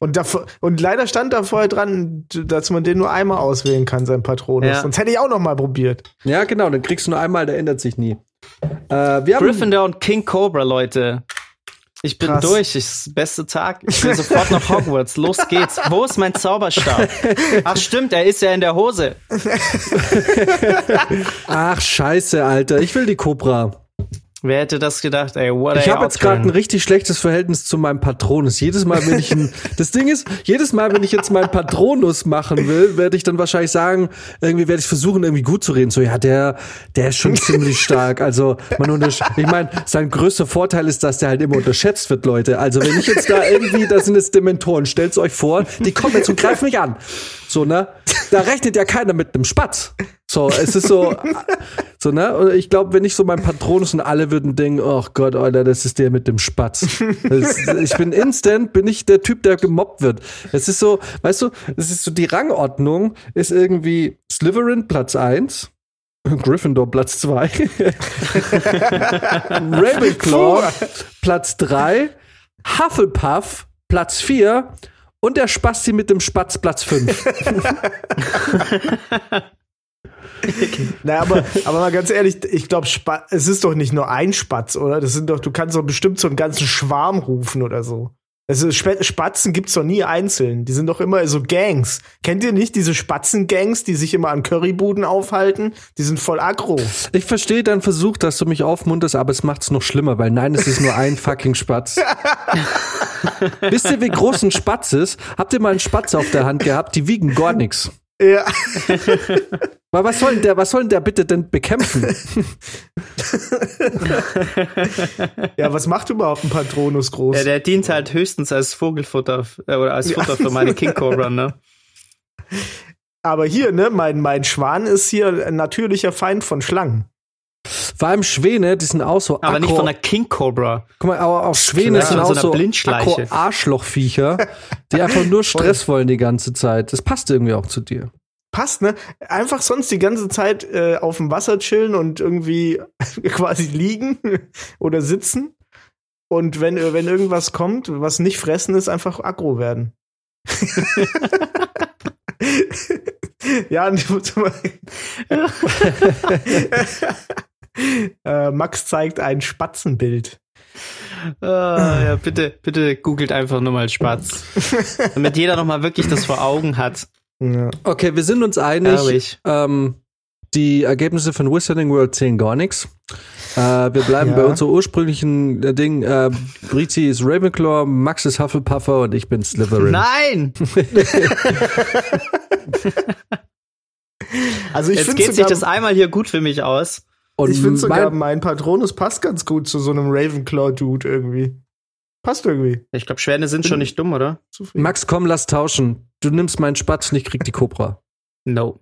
Und, davor, und leider stand da vorher dran, dass man den nur einmal auswählen kann, sein Patronus. Ja. Sonst hätte ich auch noch mal probiert. Ja, genau, dann kriegst du nur einmal, der ändert sich nie. Äh, wir haben, Gryffindor und King Cobra, Leute. Ich bin Krass. durch. Ich, ist der beste Tag. Ich will sofort nach Hogwarts. Los geht's. Wo ist mein Zauberstab? Ach stimmt, er ist ja in der Hose. ach, scheiße, Alter. Ich will die Cobra. Wer hätte das gedacht? Ey, what Ich habe jetzt gerade ein richtig schlechtes Verhältnis zu meinem Patronus. Jedes Mal, wenn ich ein, das Ding ist, jedes Mal, wenn ich jetzt meinen Patronus machen will, werde ich dann wahrscheinlich sagen, irgendwie werde ich versuchen, irgendwie gut zu reden. So, ja, der, der ist schon ziemlich stark. Also, man untersch ich meine, sein größter Vorteil ist, dass der halt immer unterschätzt wird, Leute. Also, wenn ich jetzt da irgendwie, da sind jetzt Dementoren, stellt's euch vor, die kommen jetzt und greifen mich an. So, ne? Da rechnet ja keiner mit einem Spatz. So, es ist so, so, ne? Und ich glaube, wenn ich so mein Patronus und alle würden denken, oh Gott, Alter, das ist der mit dem Spatz. Das, ich bin instant, bin ich der Typ, der gemobbt wird. Es ist so, weißt du, es ist so, die Rangordnung ist irgendwie Slytherin Platz 1. Gryffindor Platz 2. Ravenclaw Platz 3. Hufflepuff Platz 4. Und der Spasti mit dem Spatz Platz 5. Na, aber, aber mal ganz ehrlich, ich glaube, es ist doch nicht nur ein Spatz, oder? Das sind doch, du kannst doch bestimmt so einen ganzen Schwarm rufen oder so. Also Sp Spatzen gibt's doch nie einzeln. Die sind doch immer so Gangs. Kennt ihr nicht diese Spatzengangs, die sich immer an Currybuden aufhalten? Die sind voll aggro. Ich verstehe deinen Versuch, dass du mich aufmunterst, aber es macht's noch schlimmer, weil nein, es ist nur ein fucking Spatz. Wisst ihr, wie groß ein Spatz ist? Habt ihr mal einen Spatz auf der Hand gehabt? Die wiegen gar nichts. Ja. Weil was soll denn der, was soll denn der bitte denn bekämpfen? ja, was macht überhaupt ein Patronus groß? Ja, der dient halt höchstens als Vogelfutter äh, oder als Futter für meine King Cobra, ne? Aber hier, ne, mein, mein Schwan ist hier ein natürlicher Feind von Schlangen. Vor allem Schwäne, die sind auch so Aber nicht von der King Cobra. Guck mal, aber auch Schwäne Ja, sind auch so so Arschlochviecher, die einfach nur Stress wollen die ganze Zeit. Das passt irgendwie auch zu dir. Passt, ne? Einfach sonst die ganze Zeit äh, auf dem Wasser chillen und irgendwie quasi liegen oder sitzen. Und wenn, wenn irgendwas kommt, was nicht fressen ist, einfach aggro werden. ja, und ich muss mal äh, Max zeigt ein Spatzenbild. Ah, ja, bitte, bitte googelt einfach nur mal Spatz. Damit jeder noch mal wirklich das vor Augen hat. Ja. Okay, wir sind uns einig. Ähm, die Ergebnisse von Wizarding World zählen gar nichts. Äh, wir bleiben Ja. bei unserem ursprünglichen äh, Ding. Äh, Brizi ist Ravenclaw, Max ist Hufflepuffer und ich bin Slytherin. Nein! Also ich Jetzt finde geht sich das einmal hier gut für mich aus. Und ich find sogar mein, mein Patronus passt ganz gut zu so einem Ravenclaw-Dude irgendwie. Passt irgendwie. Ich glaube, Schwäne sind schon nicht dumm, oder? Zufrieden. Max, komm, lass tauschen. Du nimmst meinen Spatz und ich krieg die Cobra. No.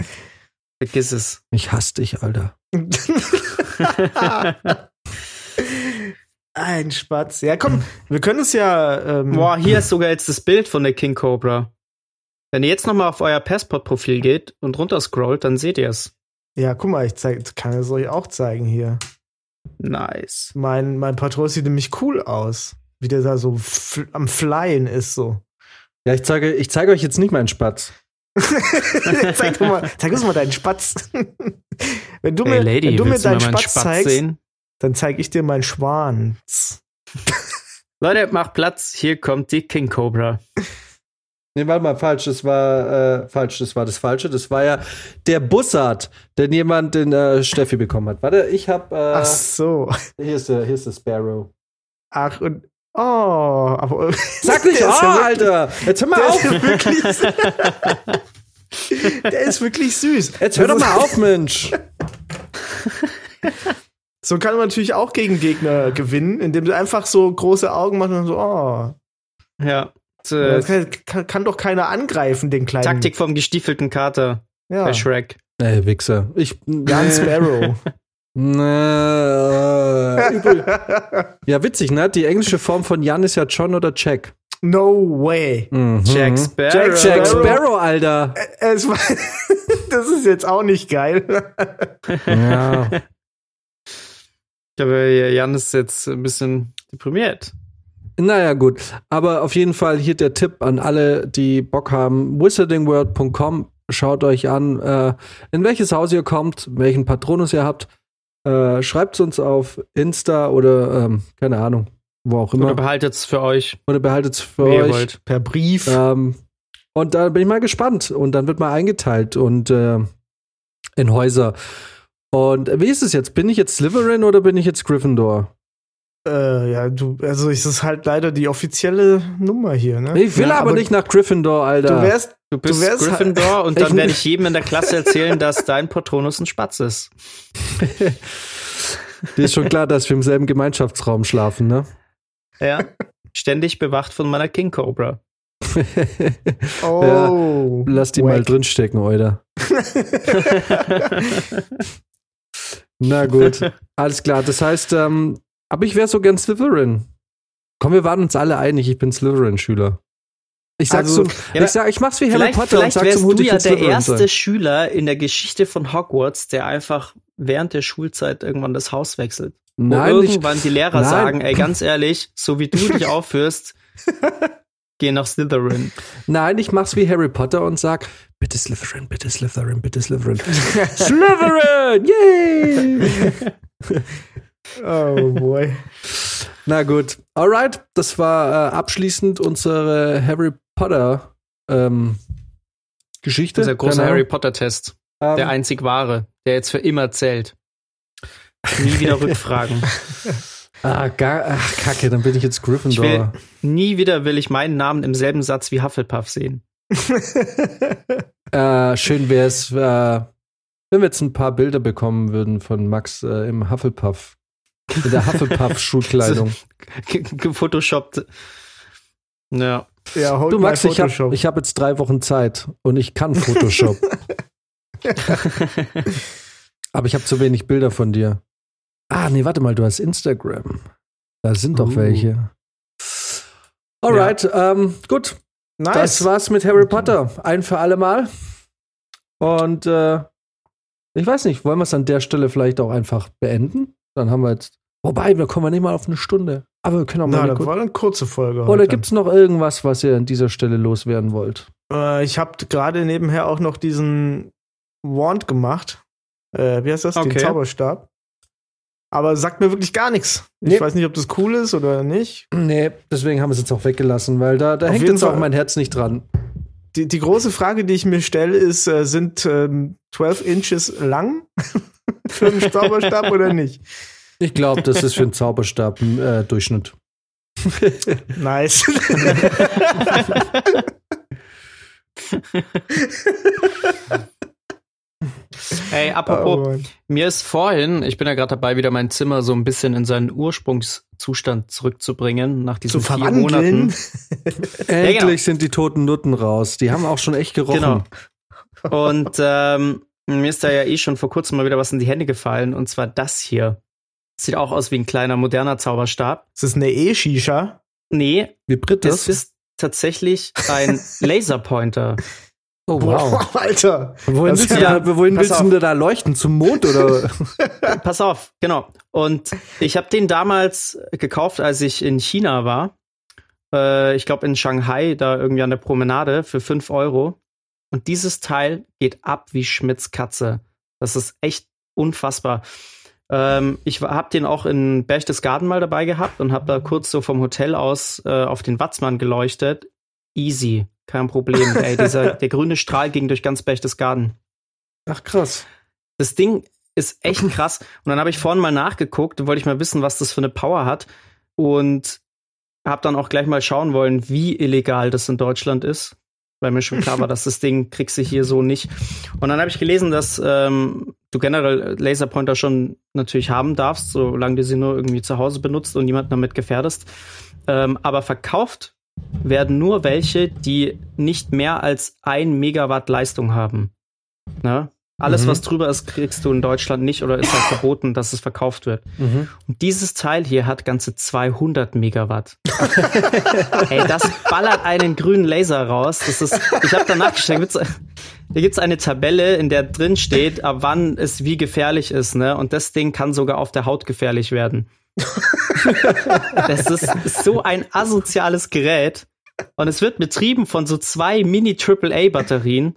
Vergiss es. Ich hasse dich, Alter. Ein Spatz. Ja, komm, wir können es ja. Ähm, Boah, hier ist sogar jetzt das Bild von der King Cobra. Wenn ihr jetzt noch mal auf euer Passport-Profil geht und runter scrollt, dann seht ihr es. Ja, guck mal, ich zeig, kann es euch auch zeigen hier. Nice. Mein, mein Patronus sieht nämlich cool aus. Wie der da so fl am Flyen ist so. Ja, ich zeige, ich zeige euch jetzt nicht meinen Spatz. zeig, doch mal, zeig uns mal deinen Spatz. wenn du Hey mir, Lady, wenn du mir du deinen mal meinen Spatz, Spatz zeigst, sehen? dann zeig ich dir meinen Schwan. Leute, macht Platz. Hier kommt die King Cobra. Nee, warte mal, falsch. Das war äh, falsch. Das war das Falsche. Das war ja der Bussard, den jemand den äh, Steffi bekommen hat. Warte, ich hab. Äh, Ach so. hier ist der, hier ist der Sparrow. Ach, und. Oh, aber. Sag nicht, oh, ist ja wirklich- Alter! Jetzt hör mal Der auf! ist wirklich, der ist wirklich süß. Jetzt hör doch mal ist- auf, Mensch! So kann man natürlich auch gegen Gegner gewinnen, indem du einfach so große Augen machst und so, oh. Ja. Das kann, kann, kann doch keiner angreifen, den kleinen. Taktik vom gestiefelten Kater Ja. bei Shrek. Ey, Wichser. Ich. Jan Sparrow. Ja, witzig, ne? Die englische Form von Jan ist ja John oder Jack. no way. Mhm. Jack Sparrow. Jack Jack Sparrow. Sparrow, Alter. Es war, das ist jetzt auch nicht geil. Ja. Ich glaube, Jan ist jetzt ein bisschen deprimiert. Naja, gut. Aber auf jeden Fall hier der Tipp an alle, die Bock haben. Wizardingworld.com. Schaut euch an, äh, in welches Haus ihr kommt, welchen Patronus ihr habt. Äh, Schreibt uns auf Insta oder ähm, keine Ahnung, wo auch immer. Oder behaltet es für euch. Oder behaltet es für Wie euch. wollt. Per Brief. Ähm, und da bin ich mal gespannt. Und dann wird mal eingeteilt und äh, in Häuser. Und wie ist es jetzt? Bin ich jetzt Slytherin oder bin ich jetzt Gryffindor? Äh, ja, du, also es ist halt leider die offizielle Nummer hier, ne? Ich will ja, aber, nicht nach Gryffindor, Alter. Du wärst, Du bist wärst Gryffindor und dann werde ich jedem in der Klasse erzählen, dass dein Patronus ein Spatz ist. Dir ist schon klar, dass wir im selben Gemeinschaftsraum schlafen, ne? Ja. Ständig bewacht von meiner King Cobra. oh. Lass die wack. mal drinstecken, Alter. Na gut, alles klar. Das heißt, ähm, aber ich wäre so gern Slytherin. Komm, wir waren uns alle einig, ich bin Slytherin-Schüler. Ich sag's Also, zum, ja, ich sag, ich mach's wie Harry Vielleicht, Potter und sag zum Hut, du ich ja der erste sein. Schüler in der Geschichte von Hogwarts, der einfach während der Schulzeit irgendwann das Haus wechselt. Wo Nein, ich, irgendwann die Lehrer Nein. sagen, ey, ganz ehrlich, so wie du dich aufführst, geh nach Slytherin. nein, ich mach's wie Harry Potter und sag, bitte Slytherin, bitte Slytherin, bitte Slytherin. Slytherin! Yay! Oh boy. Na gut, alright. Das war äh, abschließend unsere Harry Potter ähm, Geschichte. Dieser große Keine Harry Ahnung. Potter-Test. Ähm, Der einzig wahre, der jetzt für immer zählt. Nie wieder Rückfragen. ah, gar, ach, Kacke, dann bin ich jetzt Ich will, Gryffindor. nie wieder will ich meinen Namen im selben Satz wie Hufflepuff sehen. Äh, schön wäre es, äh, wenn wir jetzt ein paar Bilder bekommen würden von Max äh, im Hufflepuff. In der Hufflepuff-Schulkleidung. Ge- Gefotoshoppt. Ja. ja, Du Max, ich habe hab jetzt drei Wochen Zeit und ich kann Photoshop. Aber ich habe zu wenig Bilder von dir. Ah, nee, warte mal, du hast Instagram. Da sind doch Uh. welche. Alright, ähm, gut. nice. Das war's mit Harry Potter. Ein für alle Mal. Und äh, ich weiß nicht, wollen wir es an der Stelle vielleicht auch einfach beenden? Dann haben wir jetzt. Wobei, wir kommen nicht mal auf eine Stunde. Aber wir können auch mal Na, eine das war eine kurze Folge. Oder heute. gibt's noch irgendwas, was ihr an dieser Stelle loswerden wollt? Äh, ich habe gerade nebenher auch noch diesen Wand gemacht. Äh, wie heißt das? Den Okay. Zauberstab. Aber sagt mir wirklich gar nichts. Nee. Ich weiß nicht, ob das cool ist oder nicht. Nee, deswegen haben wir es jetzt auch weggelassen, weil da, da Auf hängt jetzt auch Fall. mein Herz nicht dran. Die, die große Frage, die ich mir stelle, ist, äh, sind ähm, 12 Inches lang für einen Zauberstab oder nicht? Ich glaube, das ist für einen Zauberstab ein äh, Durchschnitt. Nice. Ey, Oh, apropos, Mann. mir ist vorhin, ich bin ja gerade dabei, wieder mein Zimmer so ein bisschen in seinen Ursprungszustand zurückzubringen, nach diesen Zu vier verwandeln. Monaten. Endlich genau. sind die toten Nutten raus. Die haben auch schon echt gerochen. Genau. Und ähm, mir ist da ja eh schon vor kurzem mal wieder was in die Hände gefallen, und zwar das hier. Sieht auch aus wie ein kleiner moderner Zauberstab. Ist das eine E-Shisha? Nee, Vibriert es das? ist tatsächlich ein Laserpointer. oh, wow. Boah, Alter. Wohin willst, du ja, da, wohin willst du da leuchten? Zum Mond oder? Pass auf, genau. Und ich habe den damals gekauft, als ich in China war. Äh, ich glaube in Shanghai, da irgendwie an der Promenade für 5 Euro. Und dieses Teil geht ab wie Schmitz Katze. Das ist echt unfassbar. Ähm, ich habe den auch in Berchtesgaden mal dabei gehabt und habe da kurz so vom Hotel aus äh, auf den Watzmann geleuchtet. Easy, kein Problem. Ey, dieser, der grüne Strahl ging durch ganz Berchtesgaden. Ach krass. Das Ding ist echt krass. Und dann habe ich vorhin mal nachgeguckt und wollte ich mal wissen, was das für eine Power hat. Und habe dann auch gleich mal schauen wollen, wie illegal das in Deutschland ist. Weil mir schon klar war, dass das Ding kriegst du hier so nicht. Und dann habe ich gelesen, dass ähm, du generell Laserpointer schon natürlich haben darfst, solange du sie nur irgendwie zu Hause benutzt und niemanden damit gefährdest. Ähm, aber verkauft werden nur welche, die nicht mehr als ein Megawatt Leistung haben. Ne? Alles, Mhm. was drüber ist, kriegst du in Deutschland nicht oder ist halt verboten, dass es verkauft wird. Mhm. Und dieses Teil hier hat ganze 200 Megawatt. Ey, das ballert einen grünen Laser raus. Das ist, ich habe danach gibt's, hier gibt's eine Tabelle, in der drin steht, ab wann es wie gefährlich ist, ne? Und das Ding kann sogar auf der Haut gefährlich werden. das ist so ein asoziales Gerät. Und es wird betrieben von so zwei Mini-AAA-Batterien.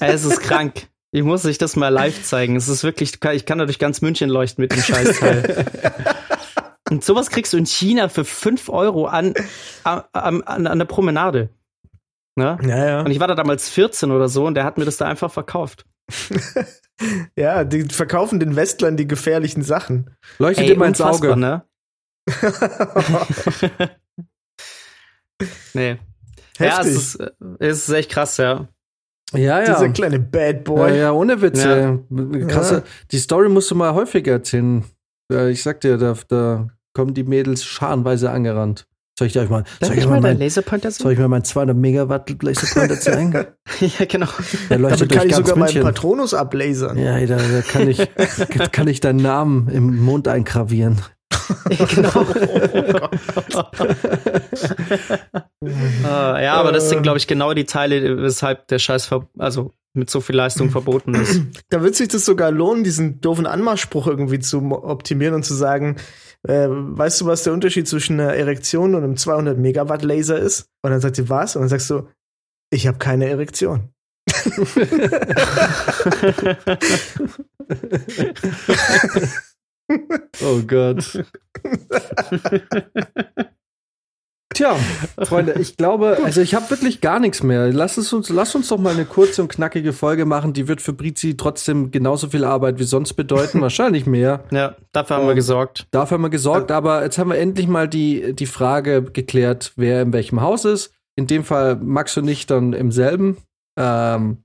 Es ist krank. Ich muss euch das mal live zeigen. Es ist wirklich, ich kann durch ganz München leuchten mit dem Scheißteil. Und sowas kriegst du in China für 5 Euro an, an, an, an der Promenade. Ne? Ja, ja. Und ich war da damals 14 oder so und der hat mir das da einfach verkauft. ja, die verkaufen den Westlern die gefährlichen Sachen. Leuchtet immer ins Auge. Ne? nee. Heftig. Ja, es ist, es ist echt krass, ja. Ja, ja. Dieser kleine Bad Boy. Ja, ja ohne Witze. Ja. Krasse. Ja. Die Story musst du mal häufiger erzählen. Ich sag dir, da, da kommen die Mädels scharenweise angerannt. Soll ich dir euch mal, Darf soll ich ich mal mal mein, Laserpointer sehen? soll ich mal meinen 200 Megawatt Laserpointer zeigen? ja, genau. Der leuchtet Damit kann ich sogar meinen München. Patronus ablasern. Ja, da, da kann ich, kann ich deinen Namen im Mond eingravieren. Genau. äh, ja, aber das sind, glaube ich, genau die Teile, weshalb der Scheiß ver also mit so viel Leistung verboten ist. Da wird sich das sogar lohnen, diesen doofen Anmachspruch irgendwie zu optimieren und zu sagen, äh, weißt du, was der Unterschied zwischen einer Erektion und einem 200 Megawatt Laser ist? Und dann sagt sie, was? Und dann sagst du, ich habe keine Erektion. Oh Gott. Tja, Freunde, ich glaube, also ich habe wirklich gar nichts mehr. Lass, es uns, lass uns doch mal eine kurze und knackige Folge machen. Die wird für Brizi trotzdem genauso viel Arbeit wie sonst bedeuten. Wahrscheinlich mehr. Ja, dafür haben wir Ähm, gesorgt. Dafür haben wir gesorgt, aber jetzt haben wir endlich mal die, die Frage geklärt, wer in welchem Haus ist. In dem Fall Max und ich dann im selben. Ähm,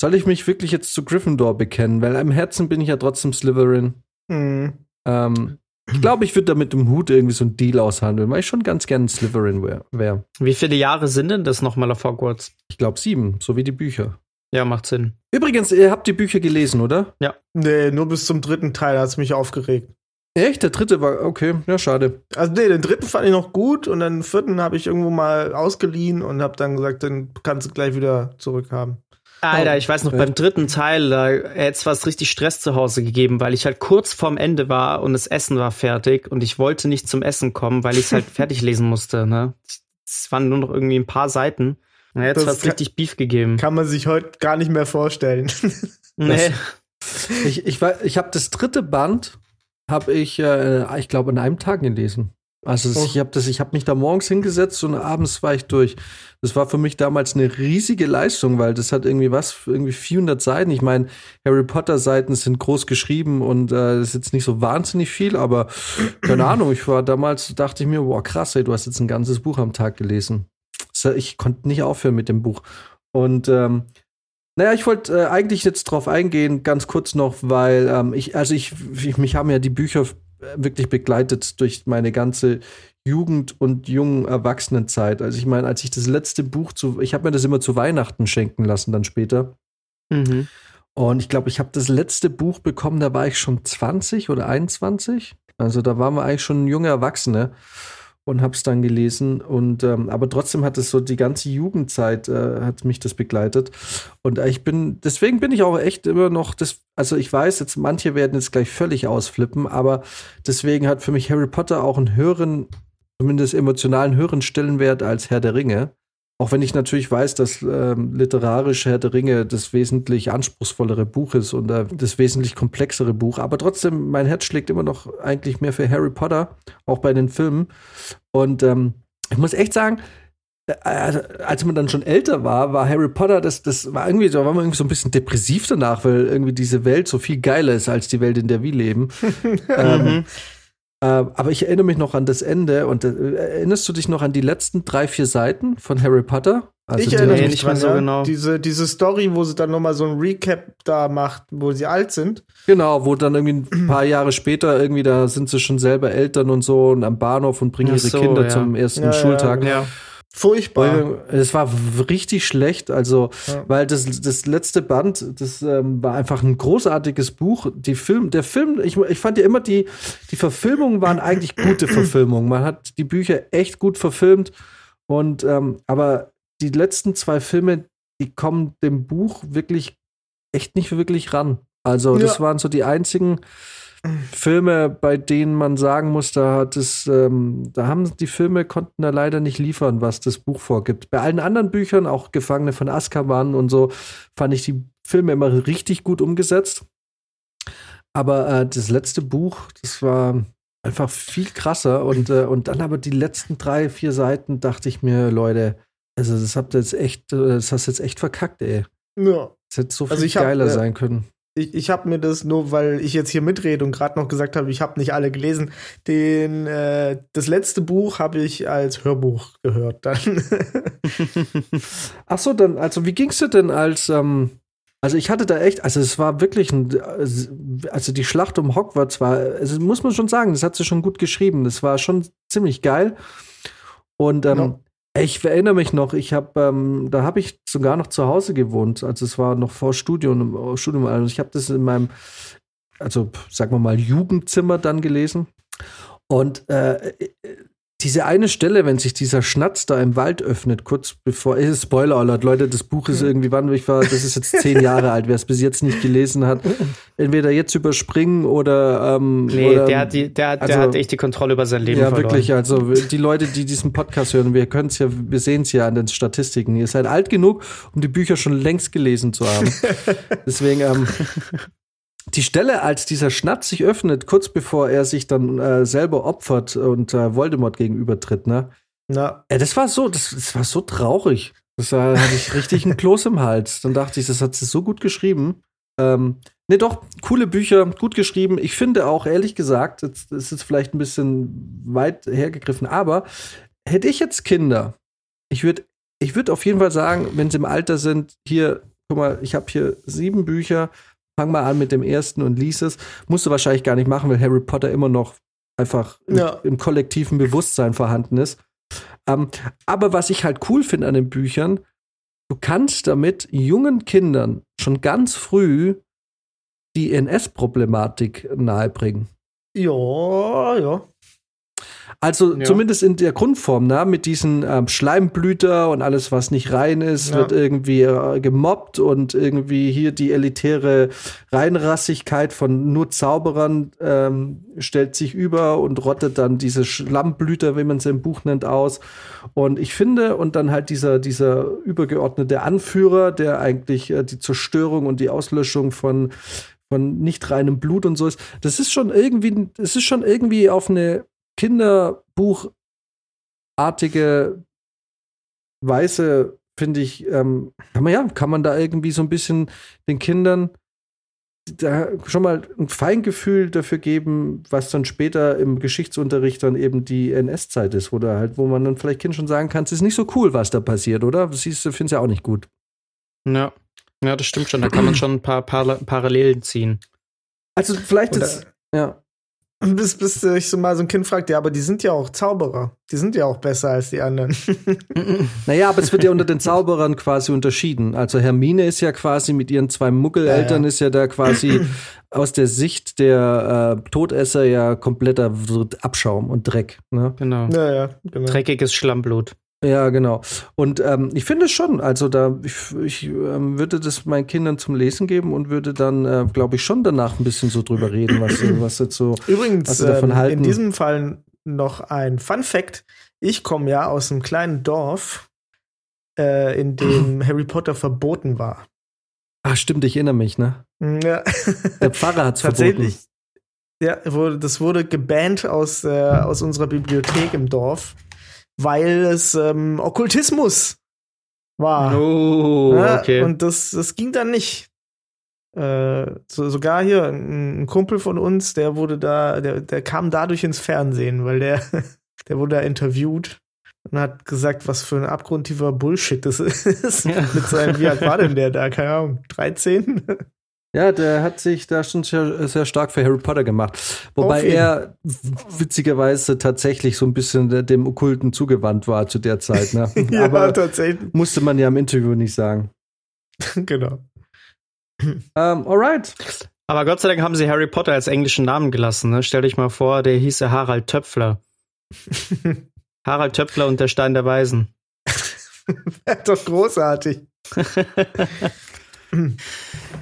soll ich mich wirklich jetzt zu Gryffindor bekennen? Weil im Herzen bin ich ja trotzdem Slytherin. Hm. Ähm, ich glaube, ich würde da mit dem Hut irgendwie so einen Deal aushandeln, weil ich schon ganz gern Slytherin wäre. Wär. Wie viele Jahre sind denn das nochmal auf Hogwarts? Ich glaube sieben, so wie die Bücher. Ja, macht Sinn. Übrigens, ihr habt die Bücher gelesen, oder? Nee, nur bis zum dritten Teil hat's mich aufgeregt. Echt? Der dritte war, okay, ja, schade. Also nee, den dritten fand ich noch gut und den vierten habe ich irgendwo mal ausgeliehen und habe dann gesagt, den kannst du gleich wieder zurückhaben. Alter, ich weiß noch, Ja. beim dritten Teil, da hätte es was richtig Stress zu Hause gegeben, weil ich halt kurz vorm Ende war und das Essen war fertig und ich wollte nicht zum Essen kommen, weil ich es halt fertig lesen musste, ne? Es waren nur noch irgendwie ein paar Seiten. Da hätte es Das was kann- richtig Beef gegeben. Kann man sich heute gar nicht mehr vorstellen. Nee. Ich, ich, war- ich habe das dritte Band, habe ich, äh, ich glaube, in einem Tag gelesen. Also Oh. ich habe das, ich habe mich da morgens hingesetzt und abends war ich durch. Das war für mich damals eine riesige Leistung, weil das hat irgendwie was, irgendwie 400 Seiten. Ich meine, Harry Potter Seiten sind groß geschrieben und äh, das ist jetzt nicht so wahnsinnig viel, aber keine Ahnung. Ich war damals, dachte ich mir, boah krass, ey, du hast jetzt ein ganzes Buch am Tag gelesen. Ich konnte nicht aufhören mit dem Buch. Und ähm, naja, ich wollte äh, eigentlich jetzt drauf eingehen, ganz kurz noch, weil ähm, ich, also ich, ich, mich haben ja die Bücher wirklich begleitet durch meine ganze Jugend- und jungen Erwachsenenzeit. Also ich meine, als ich das letzte Buch zu, ich habe mir das immer zu Weihnachten schenken lassen dann später. Mhm. Und ich glaube, ich habe das letzte Buch bekommen, da war ich schon 20 oder 21. Also da waren wir eigentlich schon junge Erwachsene und habe es dann gelesen. Und ähm, aber trotzdem hat es so die ganze Jugendzeit äh, hat mich das begleitet. Und ich bin deswegen bin ich auch echt immer noch das. Also ich weiß jetzt manche werden jetzt gleich völlig ausflippen, aber deswegen hat für mich Harry Potter auch einen höheren, zumindest emotionalen höheren Stellenwert als Herr der Ringe. Auch wenn ich natürlich weiß, dass ähm, literarisch Herr der Ringe das wesentlich anspruchsvollere Buch ist und äh, das wesentlich komplexere Buch. Aber trotzdem, mein Herz schlägt immer noch eigentlich mehr für Harry Potter, auch bei den Filmen. Und ähm, ich muss echt sagen, äh, als man dann schon älter war, war Harry Potter, das, das war irgendwie, da war man irgendwie so ein bisschen depressiv danach, weil irgendwie diese Welt so viel geiler ist als die Welt, in der wir leben. ähm, Mhm. äh, aber ich erinnere mich noch an das Ende und äh, erinnerst du dich noch an die letzten drei, vier Seiten von Harry Potter? Also ich erinnere mich nicht mehr so ja. genau. Diese, diese Story, wo sie dann noch mal so ein Recap da macht, wo sie alt sind. Genau, wo dann irgendwie ein paar Jahre später irgendwie, da sind sie schon selber Eltern und so und am Bahnhof und bringen Ach ihre so, Kinder ja. zum ersten Ja, ja, Schultag. Ja. Furchtbar. Es war richtig schlecht, also, Ja. weil das, das letzte Band, das ähm, war einfach ein großartiges Buch. Die Film, der Film, ich, ich fand ja immer, die, die Verfilmungen waren eigentlich gute Verfilmungen. Man hat die Bücher echt gut verfilmt und, ähm, aber die letzten zwei Filme, die kommen dem Buch wirklich echt nicht wirklich ran. Also, das Ja. waren so die einzigen, Filme, bei denen man sagen muss, da hat es, ähm, da haben die Filme konnten da leider nicht liefern, was das Buch vorgibt. Bei allen anderen Büchern, auch Gefangene von Azkaban und so, fand ich die Filme immer richtig gut umgesetzt. Aber äh, das letzte Buch, das war einfach viel krasser und, äh, und dann aber die letzten drei, vier Seiten dachte ich mir, Leute, also das habt ihr jetzt echt, äh, das hast jetzt echt verkackt, ey. Ja. Das hätte so viel Also ich hab, geiler äh, sein können. Ich, ich habe mir das nur, weil ich jetzt hier mitrede und gerade noch gesagt habe, ich habe nicht alle gelesen. Den äh, das letzte Buch habe ich als Hörbuch gehört. Dann Ach so, dann, also wie ging's dir denn als, ähm, also ich hatte da echt, also es war wirklich ein, also die Schlacht um Hogwarts war, also muss man schon sagen, das hat sie schon gut geschrieben. Das war schon ziemlich geil. Und ähm, Ja. Ich erinnere mich noch, ich habe, ähm, da habe ich sogar noch zu Hause gewohnt. Also es war noch vor Studium, Studium. Also ich habe das in meinem, also sagen wir mal Jugendzimmer dann gelesen. Und äh, diese eine Stelle, wenn sich dieser Schnatz da im Wald öffnet, kurz bevor, äh, Spoiler Alert, Leute, das Buch ist irgendwie, wann ich war, das ist jetzt zehn Jahre alt, wer es bis jetzt nicht gelesen hat, entweder jetzt überspringen oder, ähm, Nee, oder, der hat, die, der, hat, der also- hat echt die Kontrolle über sein Leben ja, verloren. wirklich, also die Leute, die diesen Podcast hören, wir können es ja, wir sehen es ja an den Statistiken. Ihr seid alt genug, um die Bücher schon längst gelesen zu haben. Deswegen, ähm, die Stelle, als dieser Schnatz sich öffnet, kurz bevor er sich dann äh, selber opfert und äh, Voldemort gegenübertritt, ne? na, Ja, das war so, das, das war so traurig. Das war, hatte ich richtig einen Kloß im Hals. Dann dachte ich, das hat sie so gut geschrieben. Ähm, ne, doch, coole Bücher, gut geschrieben. Ich finde auch, ehrlich gesagt, das, ist vielleicht ein bisschen weit hergegriffen, aber hätte ich jetzt Kinder, ich würde ich würd auf jeden Fall sagen, wenn sie im Alter sind, hier, guck mal, ich habe hier sieben Bücher, fang mal an mit dem ersten und lies es. Musst du wahrscheinlich gar nicht machen, weil Harry Potter immer noch einfach im, Ja. im kollektiven Bewusstsein vorhanden ist. Ähm, aber was ich halt cool finde an den Büchern, du kannst damit jungen Kindern schon ganz früh die NS-Problematik nahebringen. ja, ja. Also Ja. zumindest in der Grundform, na, mit diesen ähm, Schleimblüter und alles, was nicht rein ist, Ja. wird irgendwie äh, gemobbt und irgendwie hier die elitäre Reinrassigkeit von nur Zauberern ähm, stellt sich über und rottet dann diese Schlammblüter, wie man sie im Buch nennt, aus. Und ich finde, und dann halt dieser, dieser übergeordnete Anführer, der eigentlich äh, die Zerstörung und die Auslöschung von von nicht reinem Blut und so ist. Das ist schon irgendwie, das ist schon irgendwie auf eine Kinderbuchartige Weise, finde ich, ähm, kann man ja, kann man da irgendwie so ein bisschen den Kindern da schon mal ein Feingefühl dafür geben, was dann später im Geschichtsunterricht dann eben die NS-Zeit ist, oder halt, wo man dann vielleicht Kind schon sagen kann, es ist nicht so cool, was da passiert, oder? Siehst du, findest ja auch nicht gut. Ja. ja, das stimmt schon. Da kann man schon ein paar Par Parallelen ziehen. Also vielleicht Oder- ist, ja. Bis, bis ich so mal so ein Kind fragt, ja, aber die sind ja auch Zauberer. Die sind ja auch besser als die anderen. Naja, aber es wird ja unter den Zauberern quasi unterschieden. Also Hermine ist ja quasi mit ihren zwei Muggeleltern Ja, ja. ist ja da quasi aus der Sicht der äh, Todesser ja kompletter Abschaum und Dreck. Ne? Genau. ja, ja, genau. Dreckiges Schlammblut. Ja, genau. Und ähm, ich finde es schon, also da ich, ich ähm, würde das meinen Kindern zum Lesen geben und würde dann, äh, glaube ich, schon danach ein bisschen so drüber reden, was, was jetzt so. Übrigens, was sie davon ähm, halten. in diesem Fall noch ein Fun Fact. Ich komme ja aus einem kleinen Dorf, äh, in dem Harry Potter verboten war. Ah, stimmt, ich erinnere mich, ne? Ja. Der Pfarrer hat es verboten. Tatsächlich. Ja, wurde, das wurde gebannt aus, äh, aus unserer Bibliothek im Dorf, weil es ähm, Okkultismus war. Oh, Ja, okay. Und das, das ging dann nicht. Äh, so, sogar hier ein, ein Kumpel von uns, der wurde da, der, der kam dadurch ins Fernsehen, weil der, der wurde da interviewt und hat gesagt, was für ein abgrundtiefer Bullshit das ist. Ja. Mit seinem, wie alt war denn der da? Keine Ahnung, 13? Ja, der hat sich da schon sehr, sehr stark für Harry Potter gemacht. Wobei er witzigerweise tatsächlich so ein bisschen dem Okkulten zugewandt war zu der Zeit. Ne? ja, Aber tatsächlich. musste man ja im Interview nicht sagen. genau. Ähm, alright. Aber Gott sei Dank haben sie Harry Potter als englischen Namen gelassen. Ne? Stell dich mal vor, der hieße Harald Töpfler. Harald Töpfler und der Stein der Weisen. Doch großartig.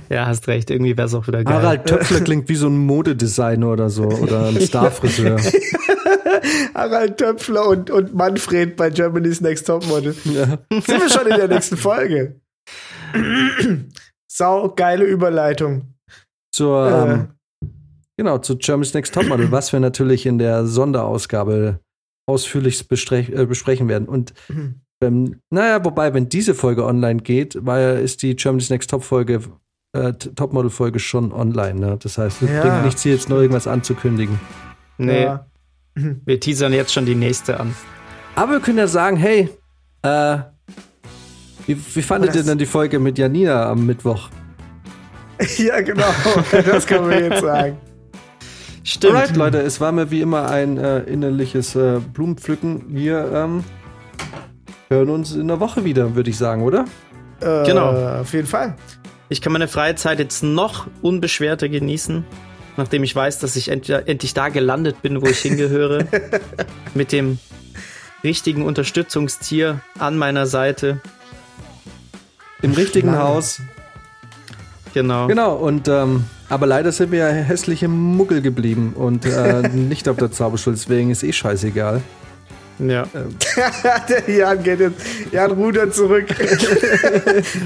Ja, hast recht. Irgendwie wäre es auch wieder geil. Harald Töpfler klingt wie so ein Modedesigner oder so oder ein Starfriseur. Harald Töpfler und, und Manfred bei Germany's Next Topmodel. ja. Sind wir schon in der nächsten Folge? Sau geile Überleitung. Zur, Äh. ähm, genau, zu Germany's Next Topmodel, was wir natürlich in der Sonderausgabe ausführlich äh, besprechen werden. Und ähm, naja, wobei, wenn diese Folge online geht, war ja, ist die Germany's Next Top Folge, äh, Topmodel-Folge schon online. Ne? Das heißt, es Ja. bringt nichts, hier jetzt noch irgendwas anzukündigen. nee, Ja. wir teasern jetzt schon die nächste an. Aber wir können ja sagen, hey, äh, wie, wie fandet ihr denn die Folge mit Janina am Mittwoch? ja, genau. Das können wir jetzt sagen. Stimmt. Alright, Leute, es war mir wie immer ein äh, innerliches äh, Blumenpflücken. Wir ähm, hören uns in der Woche wieder, würde ich sagen, oder? Äh, Genau. Auf jeden Fall. Ich kann meine freie Zeit jetzt noch unbeschwerter genießen, nachdem ich weiß, dass ich end endlich da gelandet bin, wo ich hingehöre. Mit dem richtigen Unterstützungstier an meiner Seite. Im richtigen. Haus. Genau. Genau, und ähm, aber leider sind wir ja hässliche Muggel geblieben und äh, nicht auf der Zauberschule, deswegen ist eh scheißegal. Ja. der Jan geht jetzt. Jan rudert zurück.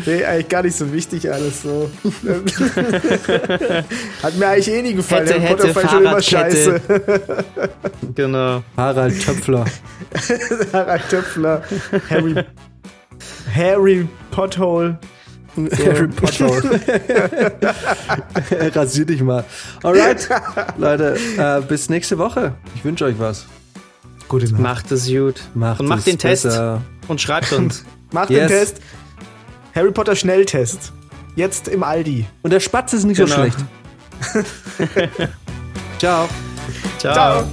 nee, eigentlich gar nicht so wichtig alles so. Hat mir eigentlich eh nie gefallen. Hätte, Harry Potter hätte, fand schon immer scheiße. Genau. Harald Töpfler. Harald Töpfler. Harry. Harry Pothole. Harry Potter. Rasier dich mal. Alright, Leute, äh, bis nächste Woche. Ich wünsche euch was. Gute Nacht. Macht es gut. Macht Und macht den Test besser. und schreibt uns. Macht Yes. den Test. Harry Potter Schnelltest. Jetzt im Aldi. Und der Spatz ist nicht Genau. so schlecht. Ciao. Ciao. Ciao.